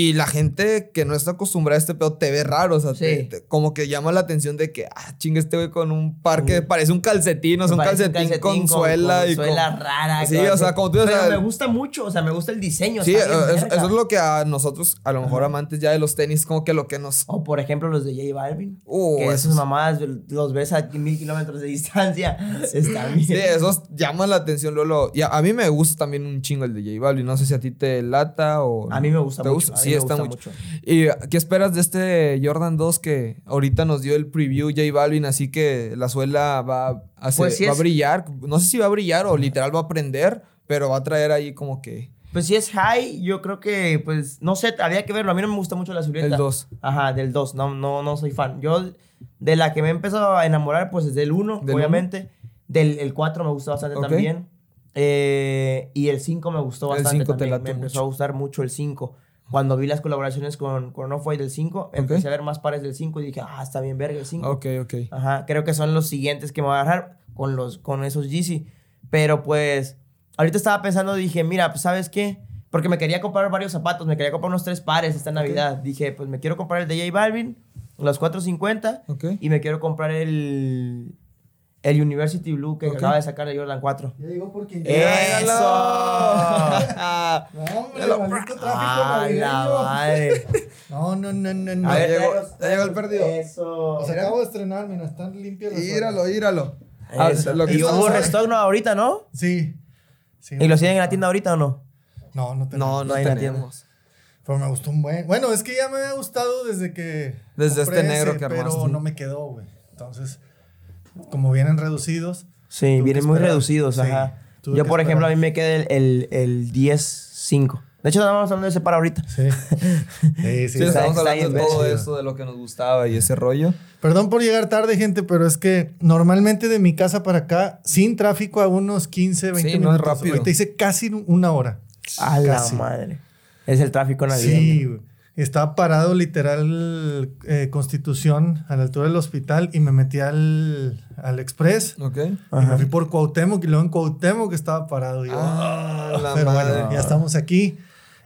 y la gente que no está acostumbrada a este pedo te ve raro, o sea, te- Sí. te- como que llama la atención de que, ah, chingue este güey con un par que parece un calcetín, o sea, un calcetín, con, suela y con... suela rara. Sí, o sea, como tú Pero me gusta mucho, o sea, me gusta el diseño. Sí, eso, es lo que a nosotros, a lo mejor amantes ya de los tenis, como que lo que nos... O por ejemplo los de J Balvin. Uh, que esos esos- mamadas los ves a mil kilómetros de distancia. Está bien. Sí, esos llaman la atención, Lolo. Y a, a mí me gusta también un chingo el de J Balvin. No sé si a ti te lata o... A mí me gusta ¿Te mucho, a mí Sí, está mucho. mucho. ¿Y qué esperas de este Jordan 2 que ahorita nos dio el preview J Balvin? Así que la suela va a, hacer- Pues sí va a brillar. No sé si va a brillar o literal va a prender, pero va a traer ahí como que... Pues si es high, yo creo que, pues, no sé, había que verlo. A mí no me gusta mucho la silueta. El 2. Ajá, del 2. No, no, no soy fan. Yo, de la que me he empezado a enamorar, pues es del 1, ¿Del obviamente. Del el 4 me gustó bastante Ok. también. Eh, y el 5 me gustó El bastante 5 te late Me empezó mucho. a gustar mucho el 5. Cuando vi las colaboraciones con, con Off-White del 5, empecé a ver más pares del 5 y dije, ah, está bien verga el 5. Ok, ok. Ajá, creo que son los siguientes que me voy a agarrar con, los, con esos Yeezy. Pero pues, ahorita estaba pensando, dije, mira, pues ¿sabes qué? Porque me quería comprar varios zapatos, me quería comprar unos tres pares esta Navidad. Dije, pues me quiero comprar el de J Balvin, los 450, Ok. y me quiero comprar el, el University Blue que Ok. acaba de sacar de Jordan 4. Ya digo porque ¡Eso! No, hombre, maldito tráfico ¡Ah, la madre! No, no, no, no, no. Ver, llegó- ya llegó el perdido. Eso. O sea, acabo de estrenar, mira, están limpias las Íralo, íralo. Ah, Eso. lo que y hubo restock, ¿no? Ahorita, ¿no? Sí. sí ¿Y los tienen en la tienda ahorita o no? No, no tenemos. No, no, No hay en la tenemos. Pero me gustó un buen. Bueno, es que ya me había gustado desde que. Desde este negro ese, que Pero armaste. no me quedó, güey. Entonces, como vienen reducidos. Sí, vienen muy esperar. reducidos, Sí, ajá. Yo, por ejemplo, a mí me queda el, el, el 10-5. De hecho, estamos hablando de ese para ahorita. Sí. sí, sí. Sí, estamos está hablando de todo eso, de lo que nos gustaba y ese rollo. Perdón por llegar tarde, gente, pero es que normalmente de mi casa para acá, sin tráfico, a unos 15, 20 Sí, no es minutos. rápido. Ahorita hice casi una hora. A la madre. Es el tráfico navideño. Sí, güey. Estaba parado literal eh, Constitución a la altura del hospital y me metí al, al Express. ¿Ok? Y me fui por Cuauhtémoc y luego en Cuauhtémoc estaba parado. Y yo, Ah, "Ah", la pero madre. bueno, ya estamos aquí.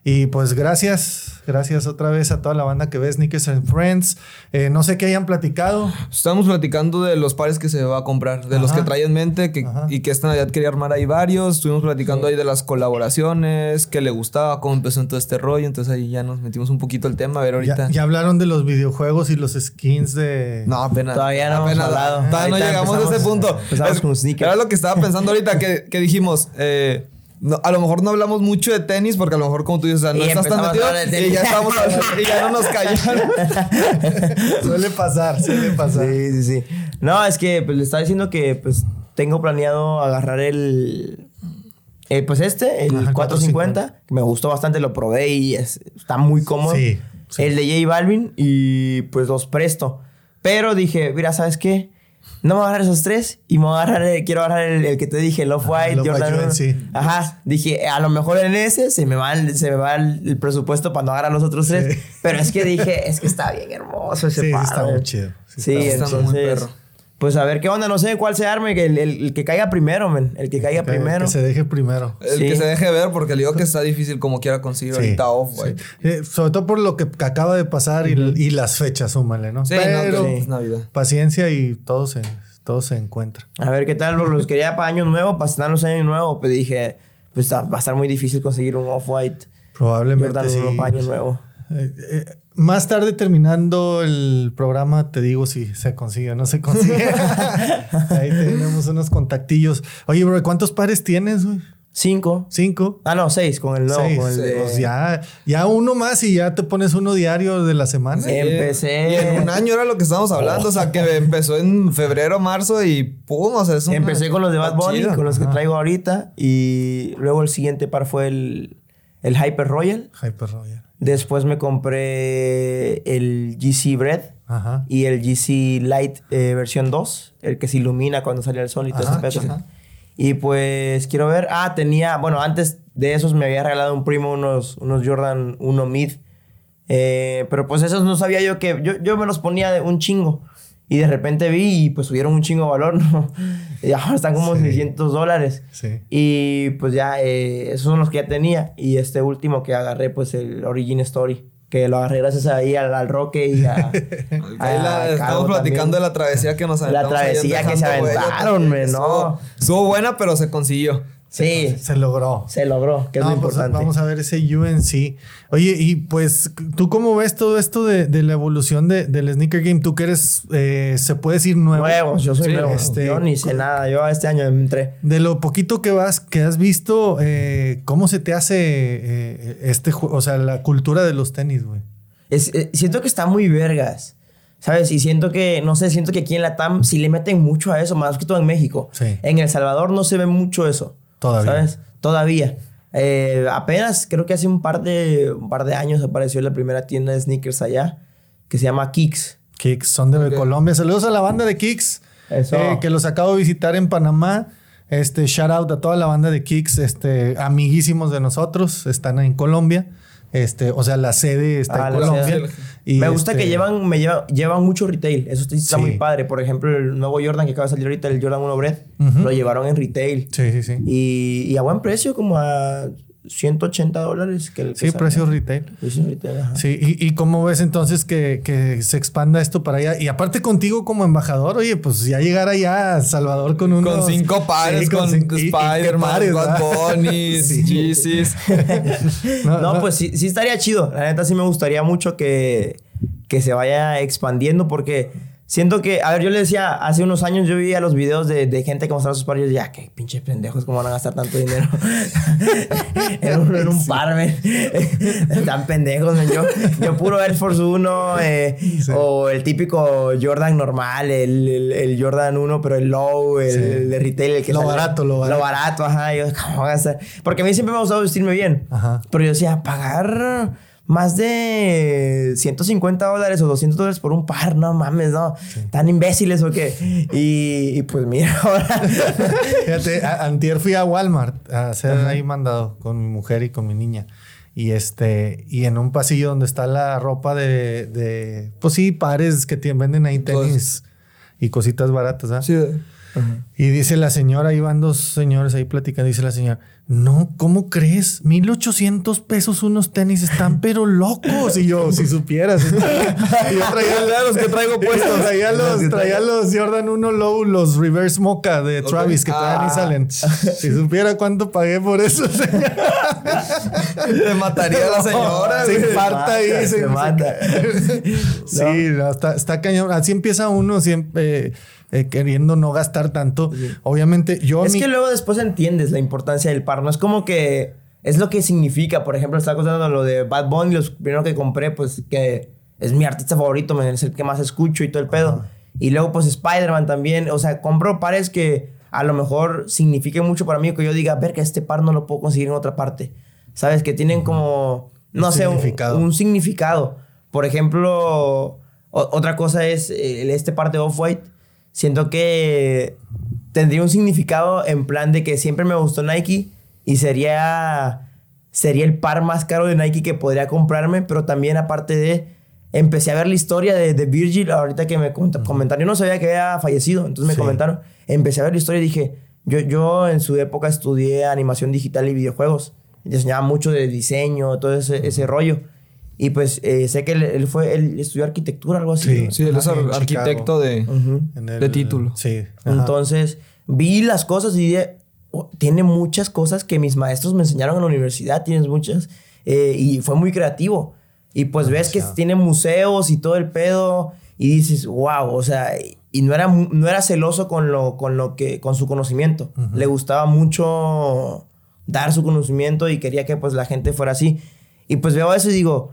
Y pues gracias, gracias otra vez a toda la banda que ve Sneakers and Friends. Eh, no sé qué hayan platicado. Estamos platicando de los pares que se va a comprar, de los que trae en mente que, y que esta Navidad quería armar ahí varios. Estuvimos platicando ahí de las colaboraciones, qué le gustaba, cómo empezó en todo este rollo. Entonces ahí ya nos metimos un poquito el tema. A ver, ahorita. Ya, ya hablaron de los videojuegos y los skins de... No, apenas. Todavía no hemos apenas- hablado. Todavía no llegamos a ese punto. empezamos Es- con sneakers. Era lo que estaba pensando ahorita, que, que dijimos. eh, no, a lo mejor no hablamos mucho de tenis porque a lo mejor como tú dices, o sea, no Y estás tan metido y ya, estamos y ya no nos callaron. Suele pasar, suele pasar. Sí, sí, sí. No, es que pues, le estaba diciendo que pues tengo planeado agarrar el. eh, pues este, el Ajá, 450, que me gustó bastante, lo probé y es- está muy cómodo. Sí, sí. El de J Balvin y pues los presto. Pero dije, mira, ¿sabes qué? No me voy a agarrar esos tres y me voy a agarrar, el- quiero agarrar el, el que te dije, el Off-White Jordan Jordan, 1. sí. Ajá, dije, a lo mejor en ese se me va el, se me va el, el presupuesto para no agarrar los otros tres. Sí. Pero es que dije, es que está bien hermoso ese Sí, está muy chido. Sí, Sí, está Está entonces, muy perro. Pues a ver qué onda, no sé cuál se arme, que el, el- el que caiga primero, men. El que caiga Que- primero. Que se deje primero. El Sí. que se deje ver, porque le digo que está difícil como quiera conseguir Sí, ahorita off, güey. sí. Eh, sobre todo por lo que acaba de pasar y, y las fechas, súmale, ¿no? Sí, no, Pero es Navidad. paciencia y todo se, todo se encuentra. A ver qué tal, los quería para año nuevo, para estrenar los años nuevos. Pues dije, pues va a estar muy difícil conseguir un off-white Probablemente Jordan sí. 1 para año nuevo. Eh, eh, más tarde terminando el programa te digo si se consigue o no se consigue. Ahí tenemos unos contactillos. Oye, bro, ¿cuántos pares tienes? güey? Cinco. ¿Cinco? Ah, no, seis con el nuevo. Seis. con el de- Pues ya, ya uno más y ya te pones uno diario de la semana. Sí. Empecé- Y en un año era lo que estábamos hablando. O sea, que empezó en febrero, marzo y pum, o sea, es Empecé con los de Bad Bunny, chido. con los que Ajá. traigo ahorita. Y luego el siguiente par fue el, el Hyper Royal. Hyper Royal. Después me compré el GC Bread Ajá. y el GC Light eh, versión 2, el que se ilumina cuando sale el sol y todo Ajá, ese pedo. Y pues quiero ver. Ah, tenía. Bueno, antes de esos me había regalado un primo unos, unos Jordan 1 Mid. Eh, pero pues esos no sabía yo que. Yo, yo me los ponía de un chingo. Y de repente vi y pues subieron un chingo de valor, ¿no? Y ahora están como Sí. 600 dólares. Sí. Y pues ya, eh, esos son los que ya tenía. Y este último que agarré, pues el Origin Story. Que lo agarré gracias ahí al, al Roque y a. Ahí la- estamos platicando de la travesía que nos La aventamos ayer travesía que se aventaron, Estuvo- no. Estuvo buena, pero se consiguió. Sí, Se logró. se logró, que es lo pues, importante. vamos a ver ese UNC. Oye, y pues, ¿tú cómo ves todo esto de, de la evolución de- del sneaker game? Tú que eres, eh, se puede decir nuevo. Nuevos, yo soy Sí, nuevo. este- yo ni sé nada. Yo este año entré. De lo poquito que vas, que has visto, eh, ¿cómo se te hace eh, este juego? O sea, la cultura de los tenis, güey. Es- eh, siento que está muy vergas. ¿Sabes? Y siento que, no sé, siento que aquí en la TAM sí le meten mucho a eso, más que todo en México. Sí. En El Salvador no se ve mucho eso. Todavía. ¿Sabes? Todavía. Eh, apenas, creo que hace un par, de, un par de años apareció la primera tienda de sneakers allá, que se llama Kicks. Kicks, son de. Colombia. Saludos a la banda de Kicks, eh, que los acabo de visitar en Panamá. Este, shout out a toda la banda de Kicks, este, amiguísimos de nosotros, están en Colombia. Este, o sea, la sede está Ah, en Colombia. Y, me gusta este, que llevan, me lleva- llevan mucho retail. Eso está Sí. muy padre. Por ejemplo, el nuevo Jordan que acaba de salir ahorita, el Jordan 1 Bread, lo llevaron en retail. Sí, sí, sí. Y, y a buen precio, como a 180 dólares. Que el que Sí, precio retail. Precio retail, ajá. Sí, y, y cómo ves entonces que, que se expanda esto para allá. Y aparte contigo como embajador, oye, pues ya llegar allá a Salvador con unos... Con cinco pares, Sí, con, qué Spider-Man, ¿verdad? Bunnies. Yeezys. No, pues sí, sí estaría chido. La neta sí me gustaría mucho que, que se vaya expandiendo porque siento que, a ver, yo le decía, hace unos años yo veía los videos de, de gente que mostraba sus pares y yo decía, "Ah, qué pinches pendejos, ¿cómo van a gastar tanto dinero? en, un, en un par, men. Tan pendejos, men. Yo, yo puro Air Force 1 eh, o el típico Jordan normal, el, el- el Jordan 1, pero el low, el, Sí. el de retail, el que Lo sale- barato, lo barato. Lo barato, ajá. Yo, ¿cómo voy a gastar? Porque a mí siempre me ha gustado vestirme bien. Ajá. Pero yo decía, pagar más de 150 dólares o 200 dólares por un par, no mames, no. Tan imbéciles o qué. Y, y pues mira, ahora. Fíjate, a- antier fui a Walmart a hacer ahí mandado con mi mujer y con mi niña. Y este, y en un pasillo donde está la ropa de, de pues sí, pares que venden ahí tenis y cositas baratas, ¿ah? Sí, Y dice la señora, ahí van dos señores ahí platicando, dice la señora, no, ¿cómo crees? 1800 pesos unos tenis están pero locos. Y yo, si supieras. y yo traía los que traigo puestos. Traía los, traía los Jordan 1 Low, los Reverse Mocha de. Travis, que todavía ni Ah. salen. Si supiera cuánto pagué por eso, señora. Te mataría la señora. Se infarta ahí. Se se- mata. Sí, no, está, está cañón. Así empieza uno siempre eh, queriendo no gastar tanto. Obviamente, yo. es mi- que luego después entiendes la importancia del par. No es como que es lo que significa. Por ejemplo, estaba contando lo de Bad Bunny, los primero que compré, pues que es mi artista favorito, es el que más escucho y todo el pedo. Y luego, pues Spider-Man también. O sea, compro pares que a lo mejor signifiquen mucho para mí. Que yo diga, ver que este par no lo puedo conseguir en otra parte. ¿Sabes? Que tienen como, no Un sé, un- significado. un significado. Por ejemplo, o- otra cosa es el- este par de Off-White. Siento que tendría un significado en plan de que siempre me gustó Nike y sería, sería el par más caro de Nike que podría comprarme, pero también aparte de, empecé a ver la historia de, de Virgil, ahorita que me comenta- comentaron, yo no sabía que había fallecido, entonces me Sí. comentaron, empecé a ver la historia y dije, yo, yo en su época estudié animación digital y videojuegos, y enseñaba mucho de diseño, todo ese, ese rollo. Y pues eh, sé que él, él fue, él estudió arquitectura, algo así. Sí. ¿no? Sí, él es en ar- arquitecto de, Ujú. En de título. Sí. ajá. Entonces, vi las cosas y dije, "Oh, tiene muchas cosas que mis maestros me enseñaron en la universidad, tienes muchas. eh, y fue muy creativo. Y pues ves que Demasiado. tiene museos y todo el pedo y dices, wow, o sea, y no era, no era celoso con lo, con lo que, con su conocimiento. Le gustaba mucho dar su conocimiento y quería que pues la gente fuera así. Y pues veo eso y digo,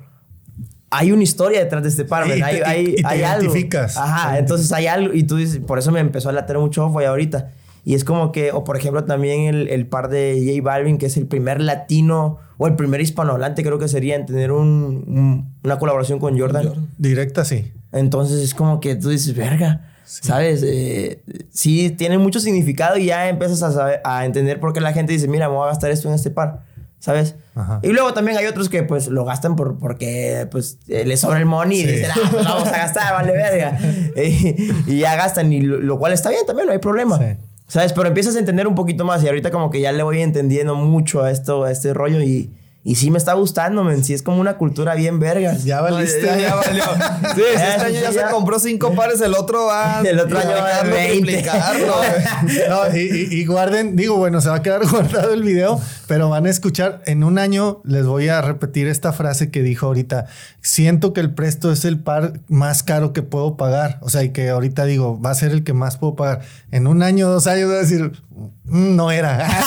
hay una historia detrás de este par, te- hay, y- hay, y te hay algo. identificas. Ajá, entonces hay algo y tú dices, por eso me empezó a latir mucho ojo ahorita. Y es como que, o por ejemplo también el, el par de J Balvin, que es el primer latino o el primer hispanohablante creo que sería en tener un, un- una colaboración con Jordan. Jordan. Directa, sí. Entonces es como que tú dices, verga, ¿sabes? Eh, sí, tiene mucho significado y ya empiezas a, saber- a entender por qué la gente dice, mira, me voy a gastar esto en este par, ¿sabes? Ajá. Y luego también hay otros que pues lo gastan por, porque pues eh, les sobra el money y dicen, ah, pues vamos a gastar, vale verga. y, y ya gastan, y lo, lo cual está bien también, no hay problema. Sí. ¿Sabes? Pero empiezas a entender un poquito más y ahorita como que ya le voy entendiendo mucho a esto, a este rollo y, y sí me está gustando, men. Sí es como una cultura bien vergas. Ya valiste. ya, ya valió. Sí, este año ya, ya. se compró cinco pares, el otro va. El otro año va a duplicarlo, 20. triplicarlo. No, y, y- y guarden, digo, bueno, se va a quedar guardado el video, pero van a escuchar, en un año les voy a repetir esta frase que dijo ahorita, siento que el presto es el par más caro que puedo pagar, o sea, y que ahorita digo, va a ser el que más puedo pagar. En un año, dos años, voy a decir, "Mm, no era.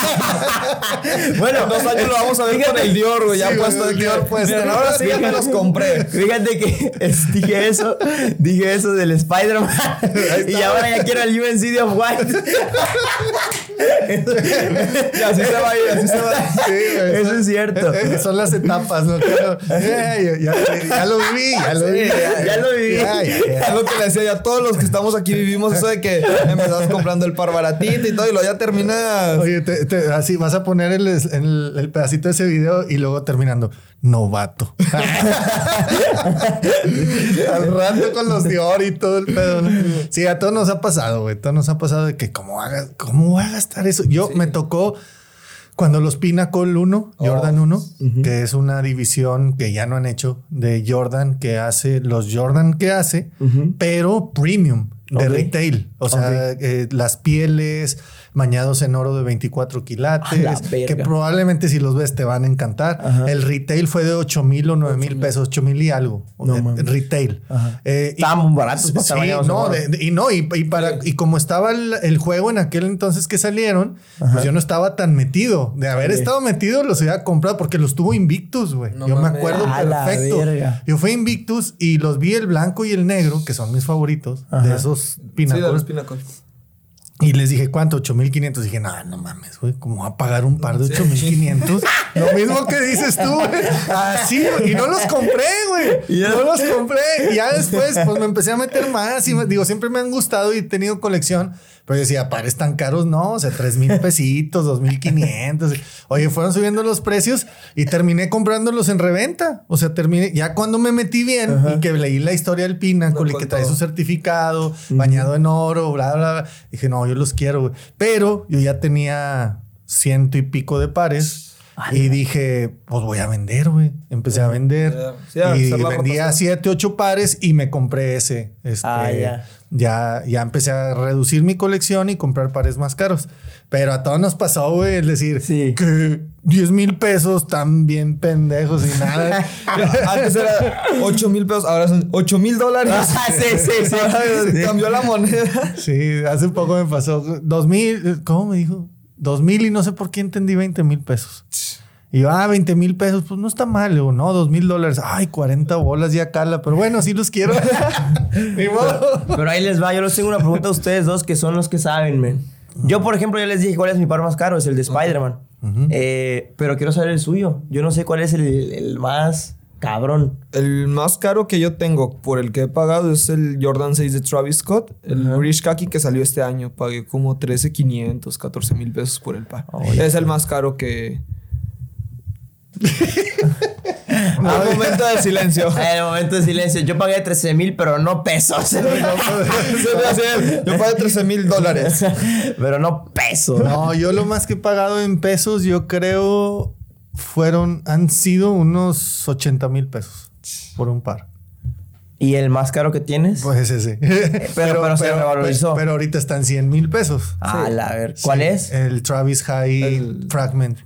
Bueno, En dos años lo vamos a ver con el Dior, güey. Ya Sí, puesto el Dior puesto. Ahora sí ya me los compré. Fíjate que es- dije eso, dije eso del Spider-Man y ahora ya quiero el UNC de Off-White. Y así se va a ir, así se va a ir. Sí, güey, Eso son- es cierto. eh, Son las etapas, ¿no? Eh, ya, ya- ya lo viví, ya lo viví. ya- ya lo viví. Ya, lo que le decía ya. Todos los que estamos aquí vivimos eso de que empezás comprando el par baratito y todo y luego ya terminas. Oye, te- te- así vas a poner el, el- el pedacito de ese video y luego terminando, novato. Al rato con los Dior y todo el pedo. Sí, a todos nos ha pasado, güey. A todos nos ha pasado de que, ¿cómo, hagas, cómo voy a gastar eso? Yo me tocó cuando los Pinnacle 1, Jordan 1, que es una división que ya no han hecho de Jordan, que hace los Jordan que hace, pero premium de retail. O sea, eh, las pieles bañados en oro de 24 A la quilates, que probablemente si los ves te van a encantar. Ajá. El retail fue de 8 mil o 9 mil pesos, 8 mil y algo. No retail. Eh, Estaban baratos para Sí, bañados en no, oro. de- de- y no, y, y para, y como estaba el, el juego en aquel entonces que salieron, pues yo no estaba tan metido. De haber estado metido, los había comprado porque los tuvo Invictus, güey. No yo me acuerdo perfecto. Yo fui Invictus y los vi el blanco y el negro, que son mis favoritos, de esos Sí, de pinacos. los Pinnacle. Y les dije, ¿cuánto? 8500. Dije, no, no mames, güey. ¿Cómo va a pagar un par de 8500? Lo mismo que dices tú, güey. Así, güey. Y no los compré, güey. No los compré. Y ya después, pues me empecé a meter más. Y me- digo, siempre me han gustado y he tenido colección. Pero yo decía, pares tan caros, no. O sea, 3 mil pesitos, 2500. Oye, fueron subiendo los precios y terminé comprándolos en reventa. O sea, terminé, ya cuando me metí bien y que leí la historia del Pinnacle No, y que trae todo. su certificado, bañado en oro, bla, bla, bla. Dije, no, yo los quiero, güey. Pero yo ya tenía ciento y pico de pares. Y dije, pues voy a vender, güey. Empecé a vender. A y vendía rotación. siete, ocho pares y me compré ese. Este, Ah, ya. ya. Empecé a reducir mi colección y comprar pares más caros. Pero a todos nos pasó, güey, el decir Sí. que 10 mil pesos tan bien pendejos y nada. Antes era 8 mil pesos, ahora son 8 mil dólares. Ah, sí, sí, sí. Ahora Cambió la moneda. Sí, hace poco me pasó. Dos mil, ¿cómo me dijo? Dos mil y no sé por qué entendí 20 mil pesos. Y yo, ah, 20 mil pesos, pues no está mal, o no, dos mil dólares. Ay, 40 bolas ya cala, pero bueno, sí los quiero. Ni modo. Pero ahí les va, yo les tengo una pregunta a ustedes dos que son los que saben, men. Yo, por ejemplo, ya les dije cuál es mi par más caro, es el de Spider-Man. Eh, pero quiero saber el suyo. Yo no sé cuál es el, el más cabrón. El más caro que yo tengo por el que he pagado es el Jordan 6 de Travis Scott, el British Khaki que salió este año. Pagué como 13,500, 14 mil pesos por el par. Es el más caro que. Al momento del silencio. En el momento de silencio. Yo pagué 13 mil, pero no pesos. Yo pagué 13 mil dólares. pero no pesos. No, yo lo más que he pagado en pesos, yo creo, fueron, han sido unos 80 mil pesos por un par. ¿Y el más caro que tienes? Pues ese. pero se revalorizó. Pero, ahorita están 100 mil pesos. Ah, la ver. ¿Cuál Sí, es? El Travis High El- Fragment.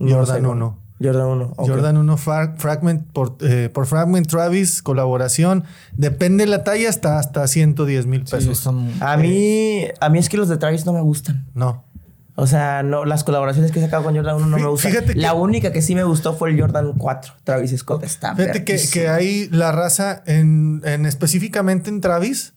No Jordan sé cuál. 1. Jordan 1. ok. Jordan 1 Fra- Fragment por, eh, por Fragment Travis, colaboración. Depende de la talla, está hasta 110 mil pesos. A mí, a mí es que los de Travis no me gustan. No. O sea, no, las colaboraciones que he sacado con Jordan 1 no me gustan. fíjate que- La única que sí me gustó fue el Jordan 4. Travis Scott está Fíjate que, que hay la raza en, en específicamente en Travis.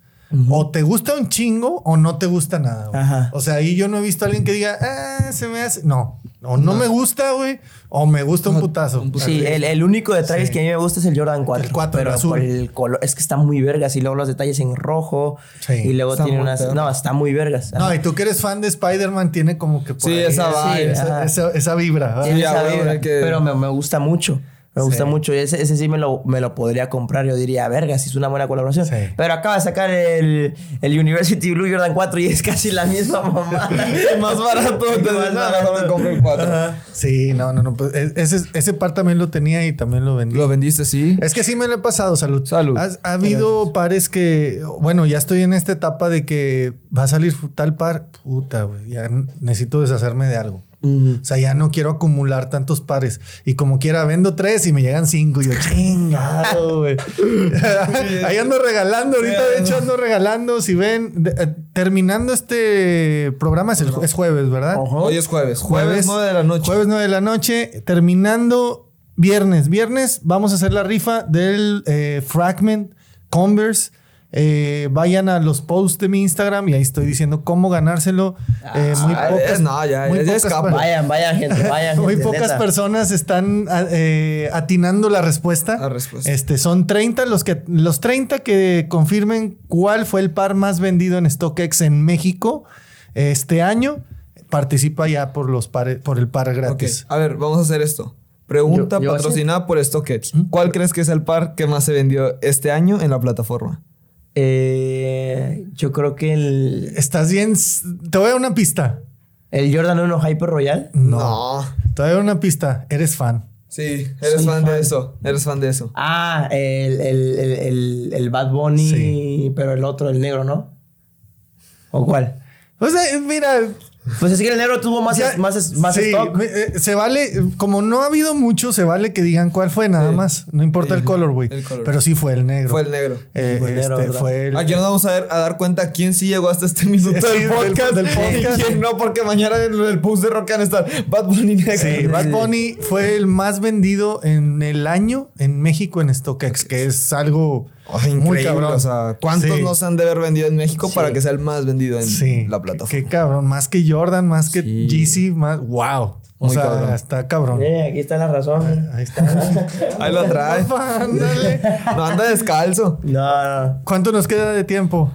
O te gusta un chingo o no te gusta nada. güey. Ajá. O sea, ahí yo no he visto a alguien que diga, ah, se me hace. No. O no, me gusta, güey. O me gusta un putazo. Sí, el, el único de Travis Sí. que a mí me gusta es el Jordan 4. El 4, pero el azul. por el color, es que está muy vergas. Y luego los detalles en rojo. Sí. y luego Está tiene unas. No, está muy vergas. No, Ajá. y tú que eres fan de Spider-Man, tiene como que. por Sí, ahí esa vibe, esa, ajá. esa- esa vibra. Sí, esa vibra, Pero me, me gusta mucho. Me gusta Sí. mucho. Y ese, ese sí me lo, me lo podría comprar. Yo diría, verga, si es una buena colaboración. Sí. Pero acaba de sacar el, el University Blue Jordan 4 y es casi la misma mamá. Más barato. Entonces, Más barato. me compro el 4. Sí, no, no, no. pues, e- ese, ese par también lo tenía y también lo vendí. Lo vendiste, sí. Es que sí me lo he pasado, salud. Salud. Has- Ha, habido pares que, bueno, ya estoy en esta etapa de que va a salir tal par, puta, güey, ya necesito deshacerme de algo. O sea, ya no quiero acumular tantos pares. Y como quiera, vendo tres y me llegan cinco. Y yo, chingado, güey. Ahí ando regalando. Ahorita, de hecho, ando regalando. Si ven, de- eh, terminando este programa, es, el, es jueves, ¿verdad? Hoy es jueves. Jueves 9 de la noche. Jueves 9 de la noche. Terminando viernes. Viernes vamos a hacer la rifa del eh, Fragment Converse. Eh, vayan a los posts de mi Instagram y ahí estoy diciendo cómo ganárselo. Eh, muy Ah, pocas, es- no, ya, muy ya pocas Vayan, vayan, gente, vayan. muy gente, pocas neta. personas están a- eh, atinando la respuesta. La respuesta. Este, son 30 los que los 30 que confirmen cuál fue el par más vendido en StockX en México este año. Participa ya por los por el par Ok, gratis. A ver, vamos a hacer esto. Pregunta Yo- yo patrocinada por StockX. ¿Cuál crees que es el par que más se vendió este año en la plataforma? Eh, yo creo que el, Estás bien. Te voy a dar una pista. el Jordan 1 Hyper Royal. No. Te voy a dar una pista. Eres fan. Sí, eres fan, de eso. Eres fan de eso. Ah, el, el, el, el, el Bad Bunny, Sí. pero el otro, el negro, ¿no? ¿O cuál? O sea, mira. Pues es que el negro tuvo más, ya- más, más sí, stock. me- eh, se vale, como no ha habido mucho, se vale que digan cuál fue nada Sí. más. No importa el, El- color, güey. Pero sí fue el negro. Fue el negro. Eh, Fue el negro, este, fue el- Aquí nos vamos a, ver, a dar cuenta quién sí llegó hasta este minuto Sí, del del- podcast, del podcast. y quién no, porque mañana en el post de Rock van a estar Bad Bunny negro. Sí, Bad Bunny fue el más vendido en el año en México en StockX, que es algo Ay, muy increíble, cabrón. O sea, ¿cuántos Sí. no se han de haber vendido en México Sí. para que sea el más vendido en Sí, la plataforma? Qué cabrón, más que Jordan, más que Sí. Yeezy, más wow. O Muy sea, cabrón. está cabrón. Eh, aquí está la razón. Ahí está. Ahí lo trae. No anda descalzo. No, no. ¿Cuánto nos queda de tiempo?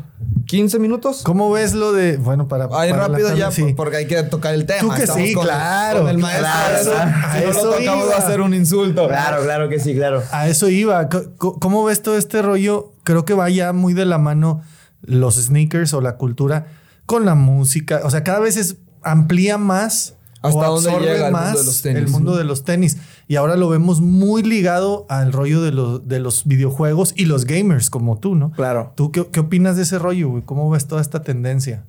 ¿15 minutos? ¿Cómo ves lo de, bueno, para Ahí para rápido ya, sí. porque hay que tocar el tema. Tú que Estamos sí, con- claro. Con el maestro. Claro, eso, a si no eso lo tocamos iba. va a ser un insulto. Claro, claro que sí, claro. A eso iba. ¿Cómo ves todo este rollo? Creo que vaya muy de la mano los sneakers o la cultura con la música. O sea, cada vez es amplía más. ¿Hasta o dónde llega el mundo de los tenis? el mundo de los tenis. Y ahora lo vemos muy ligado al rollo de los, de los videojuegos y los gamers como tú, ¿no? Claro. ¿Tú qué, qué opinas de ese rollo, güey? ¿Cómo ves toda esta tendencia?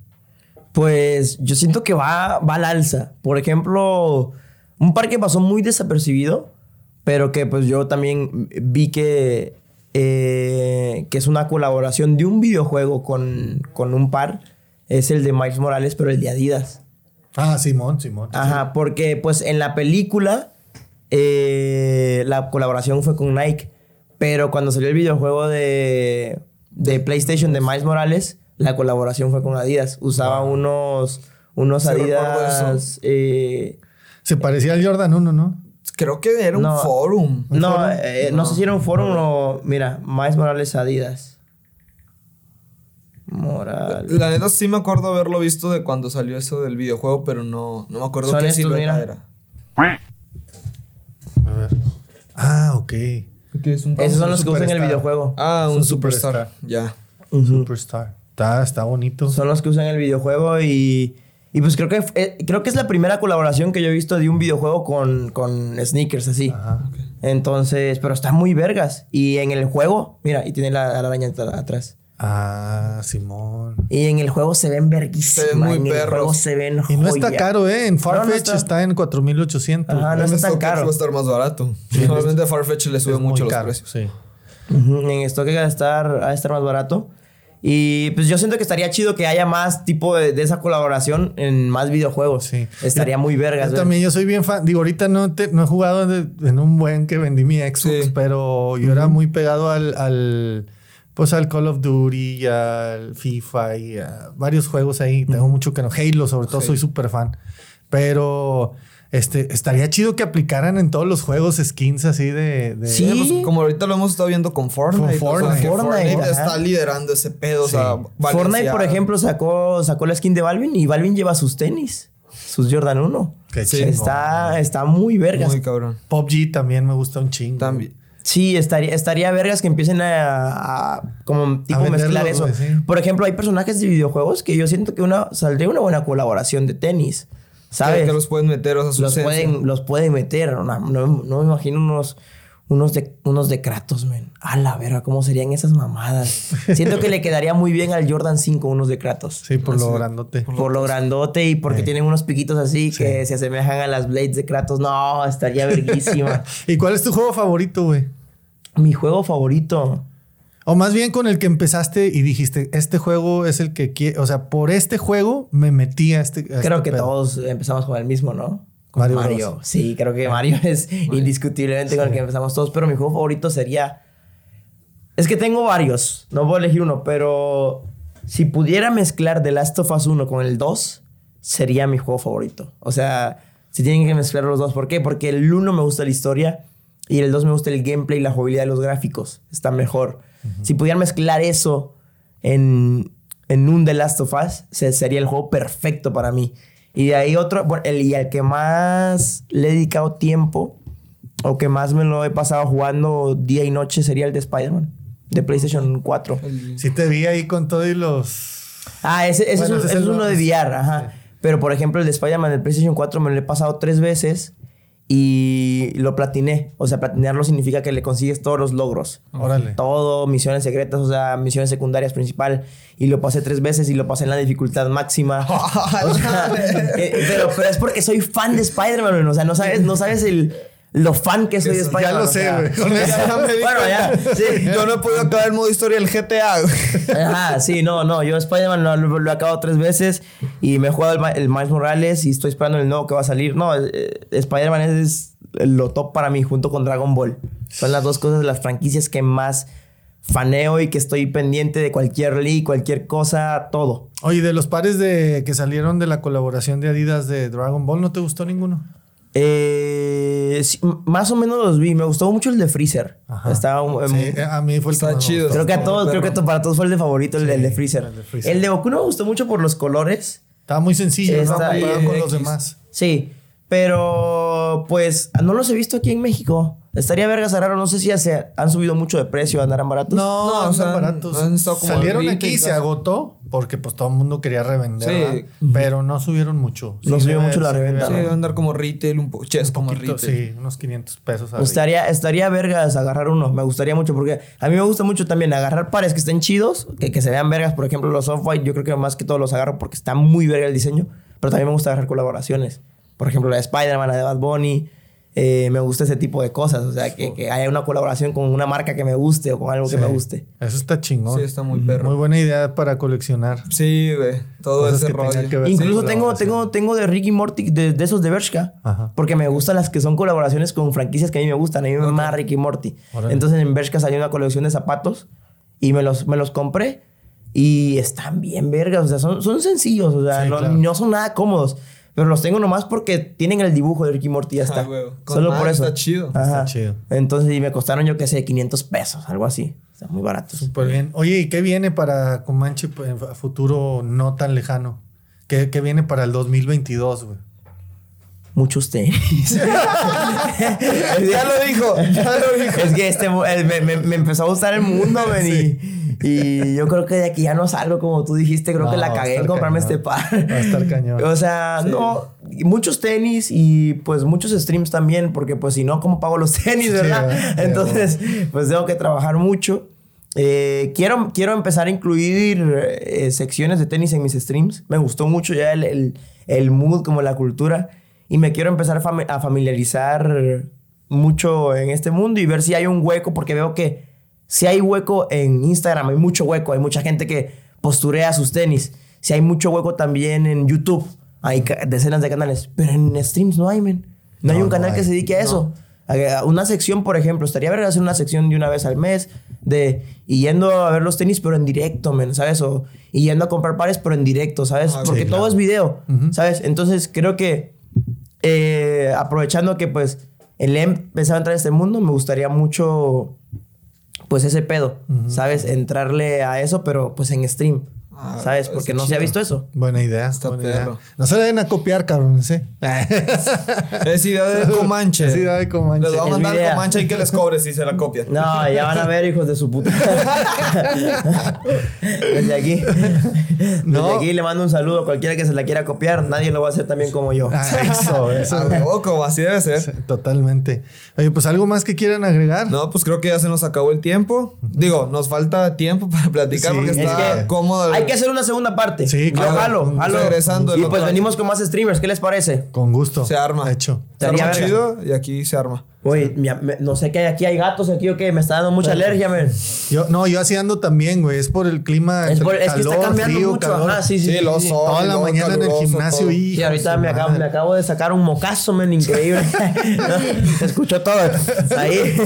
Pues yo siento que va, va al alza. Por ejemplo, un par que pasó muy desapercibido, pero que pues yo también vi que, eh, que es una colaboración de un videojuego con, con un par, es el de Miles Morales, pero el de Adidas. Ah, Simón, Simón. Ajá, porque pues en la película eh, la colaboración fue con Nike, pero cuando salió el videojuego de, de PlayStation de Miles Morales, la colaboración fue con Adidas. Usaba unos, unos Adidas... eh, Se parecía al Jordan 1, ¿no? Creo que era un No. forum. ¿Un no, forum? eh, no sé si era un forum o... Mira, Miles Morales Adidas. La neta sí me acuerdo haberlo visto de cuando salió eso del videojuego, pero no, no me acuerdo qué estos, silueta mira. era. A ver. Ah, ok. ¿Qué es un Esos son los que usan en el videojuego. Ah, un Un superstar. Ya. Superstar. Está, está bonito. Son los que usan el videojuego y... Y pues creo que, eh, creo que es la primera colaboración que yo he visto de un videojuego con, con sneakers así. Ajá. Entonces, pero está muy vergas. Y en el juego, mira, y tiene la, la araña at- atrás. Ah, Simón. Y en el juego se ven verguísimas. Se ven muy en el perros. juego se ven Y no está caro, ¿eh? En No, no Farfetch está. está. en 4800. Ajá, no En está tan StockX caro. va a estar más barato. Normalmente Farfetch le sube mucho los caro, precios. Sí. En esto que va a estar, va a estar más barato. Y pues yo siento que estaría chido que haya más tipo de, de esa colaboración en más videojuegos. Sí. Estaría muy vergas. Yo también, yo soy bien fan. Digo, ahorita no, te- no he jugado en un buen que vendí mi Xbox, Sí. pero yo era muy pegado al, al, pues al Call of Duty y al FIFA y a varios juegos ahí. Tengo mucho que no. Halo, sobre todo, soy súper fan. Pero este, estaría chido que aplicaran en todos los juegos skins así de. de- Sí. Eh, pues, como ahorita lo hemos estado viendo con Fortnite. Con o sea, que Fortnite. Fortnite está liderando ese pedo. O sea. Fortnite, por ejemplo, sacó, sacó la skin de Balvin y Balvin lleva sus tenis. Sus Jordan 1. Qué Sí. Está, está muy vergas. Muy cabrón. PUBG también me gusta un chingo. También. Sí, estaría, estaría vergas que empiecen a, a como tipo mezclar eso. sí. Por ejemplo, hay personajes de videojuegos que yo siento que una saldría una buena colaboración de tenis. ¿Sabes? Que, los pueden meter, o sea, los pueden, los pueden meter. No, no, no me imagino unos, unos, de, unos de Kratos, men. A la verga, ¿cómo serían esas mamadas? Siento que le quedaría muy bien al Jordan 5 unos de Kratos. Sí, por lo grandote. Por lo grandote y porque Sí. tienen unos piquitos así que se asemejan a las blades de Kratos. No, estaría verguísima. ¿Y cuál es tu juego favorito, güey? Mi juego favorito. O más bien con el que empezaste y dijiste, este juego es el que quiero. O sea, por este juego me metí a este. a Creo este que pedo. todos empezamos con el mismo, ¿no? Con Mario Mario. Sí, creo que Mario es indiscutiblemente con el que empezamos todos. Pero mi juego favorito sería. Es que tengo varios. No a elegir uno, pero si pudiera mezclar The Last of Us 1 con el 2, sería mi juego favorito. O sea, si tienen que mezclar los dos. ¿Por qué? Porque el 1 me gusta la historia y el 2 me gusta el gameplay y la jugabilidad de los gráficos. Está mejor. Si pudieran mezclar eso en, en un The Last of Us, se- sería el juego perfecto para mí. Y de ahí otro, bueno, el, y al que más le he dedicado tiempo o que más me lo he pasado jugando día y noche sería el de Spider-Man, de PlayStation 4. El- Sí te vi ahí con todo y los... Ah, ese, ese Bueno, es, un- ese ese es es uno de VR, ajá. Pero por ejemplo, el de Spider-Man del PlayStation 4 me lo he pasado tres veces y lo platiné. O sea, platinarlo significa que le consigues todos los logros. Órale. Todo, misiones secretas, o sea, misiones secundarias principal. Y lo pasé tres veces y lo pasé en la dificultad máxima. O sea, eh, pero, pero es porque soy fan de Spider-Man, o sea, no sabes, no sabes el, lo fan que soy de Eso, ya Spider-Man. lo o sé, güey. Bueno, ya, sí. Yo no he podido acabar el modo historia del GTA. güey. Ajá, sí, no, no. Yo Spider-Man lo, he acabado tres veces y me he jugado el, el Miles Morales y estoy esperando el nuevo que va a salir. No, eh, Spider-Man es lo top para mí junto con Dragon Ball. Son las dos cosas, las franquicias que más faneo y que estoy pendiente de cualquier league, cualquier cosa, todo. Oye, de los pares de que salieron de la colaboración de Adidas de Dragon Ball, ¿no te gustó ninguno? Eh, sí, más o menos los vi. Me gustó mucho el de Freezer. Ajá. Estaba, um, Sí, a mí fue el que chido. gustó. Creo que a Como todos, creo que perro. para todos fue el de favorito, el, Sí, el de Freezer. el de Freezer. El de Goku no me gustó mucho por los colores. Estaba muy sencillo, ¿no? Está Comparado con los X. demás. Sí, pero pues no los he visto aquí en México. Estaría vergas raro, no sé si ya se han subido mucho de precio, andarán baratos. No, No, sea, baratos. han estado como Salieron aquí y se agotó porque pues todo el mundo quería revender, Sí. pero no subieron mucho. No subió mucho la reventa, Sí, andar como retail, un poco. Chess, un como poquito, retail. sí, unos 500 pesos. Pues estaría, estaría vergas agarrar uno. Me gustaría mucho porque a mí me gusta mucho también agarrar pares que estén chidos, que, que se vean vergas. Por ejemplo, los Off-White, yo creo que más que todos los agarro porque está muy verga el diseño. Pero también me gusta agarrar colaboraciones. Por ejemplo, la de Spider-Man, la de Bad Bunny. Eh, me gusta ese tipo de cosas. O sea, que, que haya una colaboración con una marca que me guste o con algo que me guste. Eso está chingón. Sí, está muy perro. Muy buena idea para coleccionar. Sí, güey. Todo Cosas ese rollo. que ver. Incluso sí, tengo, tengo, tengo de Ricky Morty, de, de esos de Bershka. Ajá. Porque me gustan las que son colaboraciones con franquicias que a mí me gustan. A mí me mama Ricky Morty. Órale. Entonces en Bershka salió una colección de zapatos y me los, me los compré. Y están bien vergas. O sea, son, son sencillos. O sea, Sí, no, claro. no son nada cómodos. Pero los tengo nomás porque tienen el dibujo de Ricky Morty y ya está. Ah, huevo. Solo por eso. está chido. Ajá. Está chido. Entonces, y me costaron, yo qué sé, 500 pesos, algo así. Están muy baratos. Súper bien. Oye, ¿y qué viene para Comanche pues, en a futuro no tan lejano? ¿Qué, qué viene para el 2022, güey? Muchos tenis. ya lo dijo, ya lo dijo. Es que este, el- me, me- me empezó a gustar el mundo, men, y, yo creo que de aquí ya no salgo, como tú dijiste. Creo que No, la va a cagué en comprarme cañón. este par. Va a estar cañón. O sea, no, muchos tenis y pues muchos streams también, porque pues si no, ¿cómo pago los tenis, verdad? Entonces, pues tengo que trabajar mucho. Eh, quiero, quiero empezar a incluir eh, secciones de tenis en mis streams. Me gustó mucho ya el, el, el mood, como la cultura. Y me quiero empezar a familiarizar mucho en este mundo y ver si hay un hueco, porque veo que si hay hueco en Instagram, hay mucho hueco, hay mucha gente que posturea sus tenis. Si hay mucho hueco también en YouTube, hay decenas de canales, pero en streams no hay, men. No, hay un no canal que se dedique a eso. A Una sección, por ejemplo, estaría verga hacer una sección de una vez al mes de y yendo a ver los tenis, pero en directo, men, ¿sabes? O y yendo a comprar pares, pero en directo, ¿sabes? Ah, Porque sí, todo es video, ¿sabes? Entonces creo que eh, aprovechando que pues el em empezaba a entrar en este mundo, me gustaría mucho pues ese pedo, ¿sabes? Entrarle a eso, pero pues en stream, Ah, ¿sabes? Porque no se ha chido. visto eso. Buena idea. Está buena idea. No se le den a copiar, cabrones, ¿eh? Es idea de Comanche. Es idea de Comanche. Les voy a mandar. Comanche y que les cobre si se la copian. No, ya van a ver, hijos de su puta. Desde aquí. Desde aquí le mando un saludo a cualquiera que se la quiera copiar. Nadie lo va a hacer también como yo. Ah, eso, eso. Como así debe ser. Sí, Totalmente. Oye, pues algo más que quieran agregar. No, pues creo que ya se nos acabó el tiempo. Digo, nos falta tiempo para platicar Sí, porque es está que cómodo. Hay que hacer una segunda parte. Sí, Yo claro. jalo, jalo. Regresando Y pues venimos con más streamers. ¿Qué les parece? Con gusto. Se arma. Hecho. Se arma chido y aquí se arma. Me- no sé qué hay aquí. Hay gatos aquí o qué. Me está dando mucha alergia, men. Yo, no, yo así ando también, güey. Es por el clima. Es, por- es que calor, está cambiando frío, mucho. calor. Ajá, sí, sí. Sí, sí, los sí. sol, Toda la mañana en el gimnasio todo. y. Sí, ahorita me acabo, me acabo de sacar un mocazo, men, increíble. Se escuchó todo. Ahí.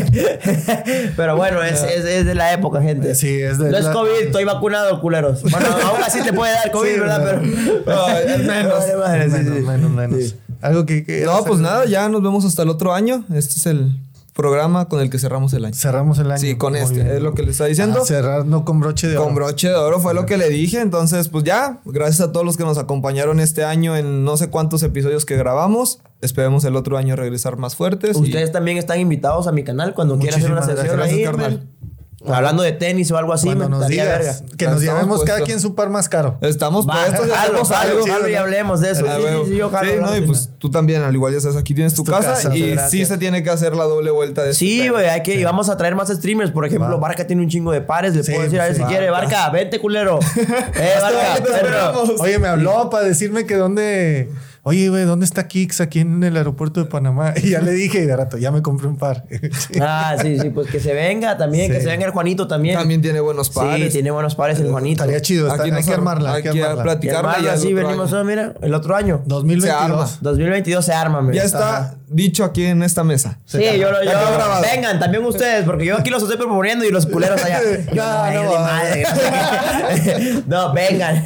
Pero bueno, es, es, es de la época, gente. Sí, es de No es la- COVID, estoy vacunado, culeros. Bueno, aún así te puede dar COVID, Sí, ¿verdad? Pero. Es menos. Vale, madre, sí, menos, sí. menos, menos. Algo que. que No, pues nada, ya nos vemos hasta el otro año. Este es el programa con el que cerramos el año. Cerramos el año. Sí, con Muy este, bien. es lo que le está diciendo. Ah, cerrar no con broche de oro. Con broche de oro fue lo que le dije. Entonces, pues ya, gracias a todos los que nos acompañaron este año en no sé cuántos episodios que grabamos. Esperemos el otro año regresar más fuertes. y- Ustedes también están invitados a mi canal cuando quieran hacer una sesión gracias, ahí, carnal. Hablando de tenis o algo así, Cuando nos digas. verga. Que nos llevemos cada quien su par más caro. Estamos Va, puestos y jalo, jalo, algo. jalo y hablemos de eso. Sí, sí, sí, yo jalo, Sí, no, y pues tú también, al igual ya sabes, aquí tienes tu, tu casa, casa, y gracias. sí se tiene que hacer la doble vuelta de este Sí, güey, hay que, y vamos a traer más streamers. Por ejemplo, Va. Barca tiene un chingo de pares. Le Sí, puedo decir a ver sí. si quiere. Barca, vente, culero. eh, Barca. Oye, me habló para decirme que dónde. Oye, güey, ¿dónde está Kix aquí en el aeropuerto de Panamá? Y ya le dije, y de rato, ya me compré un par. Sí. Ah, sí, sí, pues que se venga también, que Sí. se venga el Juanito también. También tiene buenos pares. Sí, tiene buenos pares el Juanito. Estaría chido. está- Aquí hay que ar- armarla. Hay hay que armarla. Y platicarla así otro venimos, año. oh, mira, el otro año. 2022. 2022 se arma, men. Ya está dicho aquí en esta mesa. Sí, yo lo yo. Vengan, también ustedes, porque yo aquí los estoy proponiendo y los culeros allá. Yo, No, no, madre. no, vengan.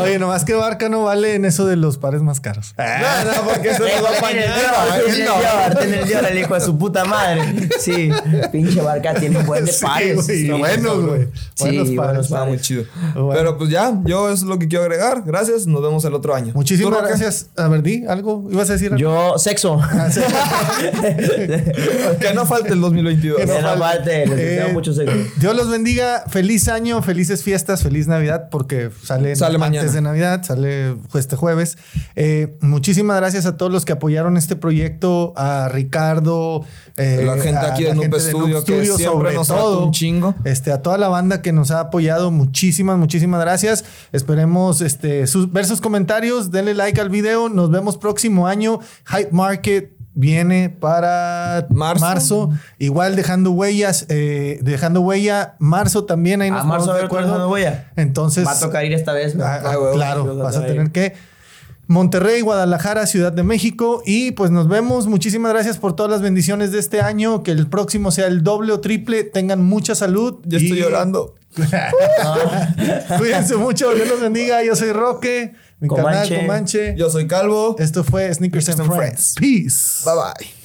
Oye, nomás que Barca no vale en eso de los pares más caros. No, no, porque eso Eh, nos va a tiene el apañar. Dior, tiene el hijo de su puta madre. Sí, pinche barca tiene un buen de Sí, pares. güey, Sí, buenos, güey. Sí, Buenos buenos pares. Está muy chido. Bueno. Pero pues ya, yo es lo que quiero agregar. Gracias, nos vemos el otro año. Muchísimas gracias. A ver, di algo. ¿Ibas a decir algo? Yo, sexo. Que no falte el 2022. Que Que no falte. falte, les deseo Eh, mucho sexo. Dios los bendiga, feliz año, felices fiestas, feliz Navidad, porque sale, Sale antes mañana. de Navidad, sale este jueves. Eh, muchísimas gracias a todos los que apoyaron este proyecto, a Ricardo, eh, La gente a aquí la de Noob gente Studio, que siempre sobre nos apoya un chingo. Este, a toda la banda que nos ha apoyado, muchísimas, muchísimas gracias. Esperemos este, sus, ver sus comentarios, denle like al video, nos vemos próximo año. Hype Market viene para Marzo. marzo. Igual dejando huellas, eh, dejando huella, marzo también, ahí nos A marzo de a ver acuerdo. dejando huella. Entonces, Va a tocar ir esta vez. ah, ah, Ah, claro, Vas a tener que. Monterrey, Guadalajara, Ciudad de México. Y pues nos vemos. Muchísimas gracias por todas las bendiciones de este año. Que el próximo sea el doble o triple. Tengan mucha salud. Ya estoy y- llorando. Cuídense mucho. Dios los bendiga. Yo soy Roque. Mi Comanche. canal Comanche. Yo soy Calvo. Esto fue Sneakers and and Friends. Peace. Bye bye.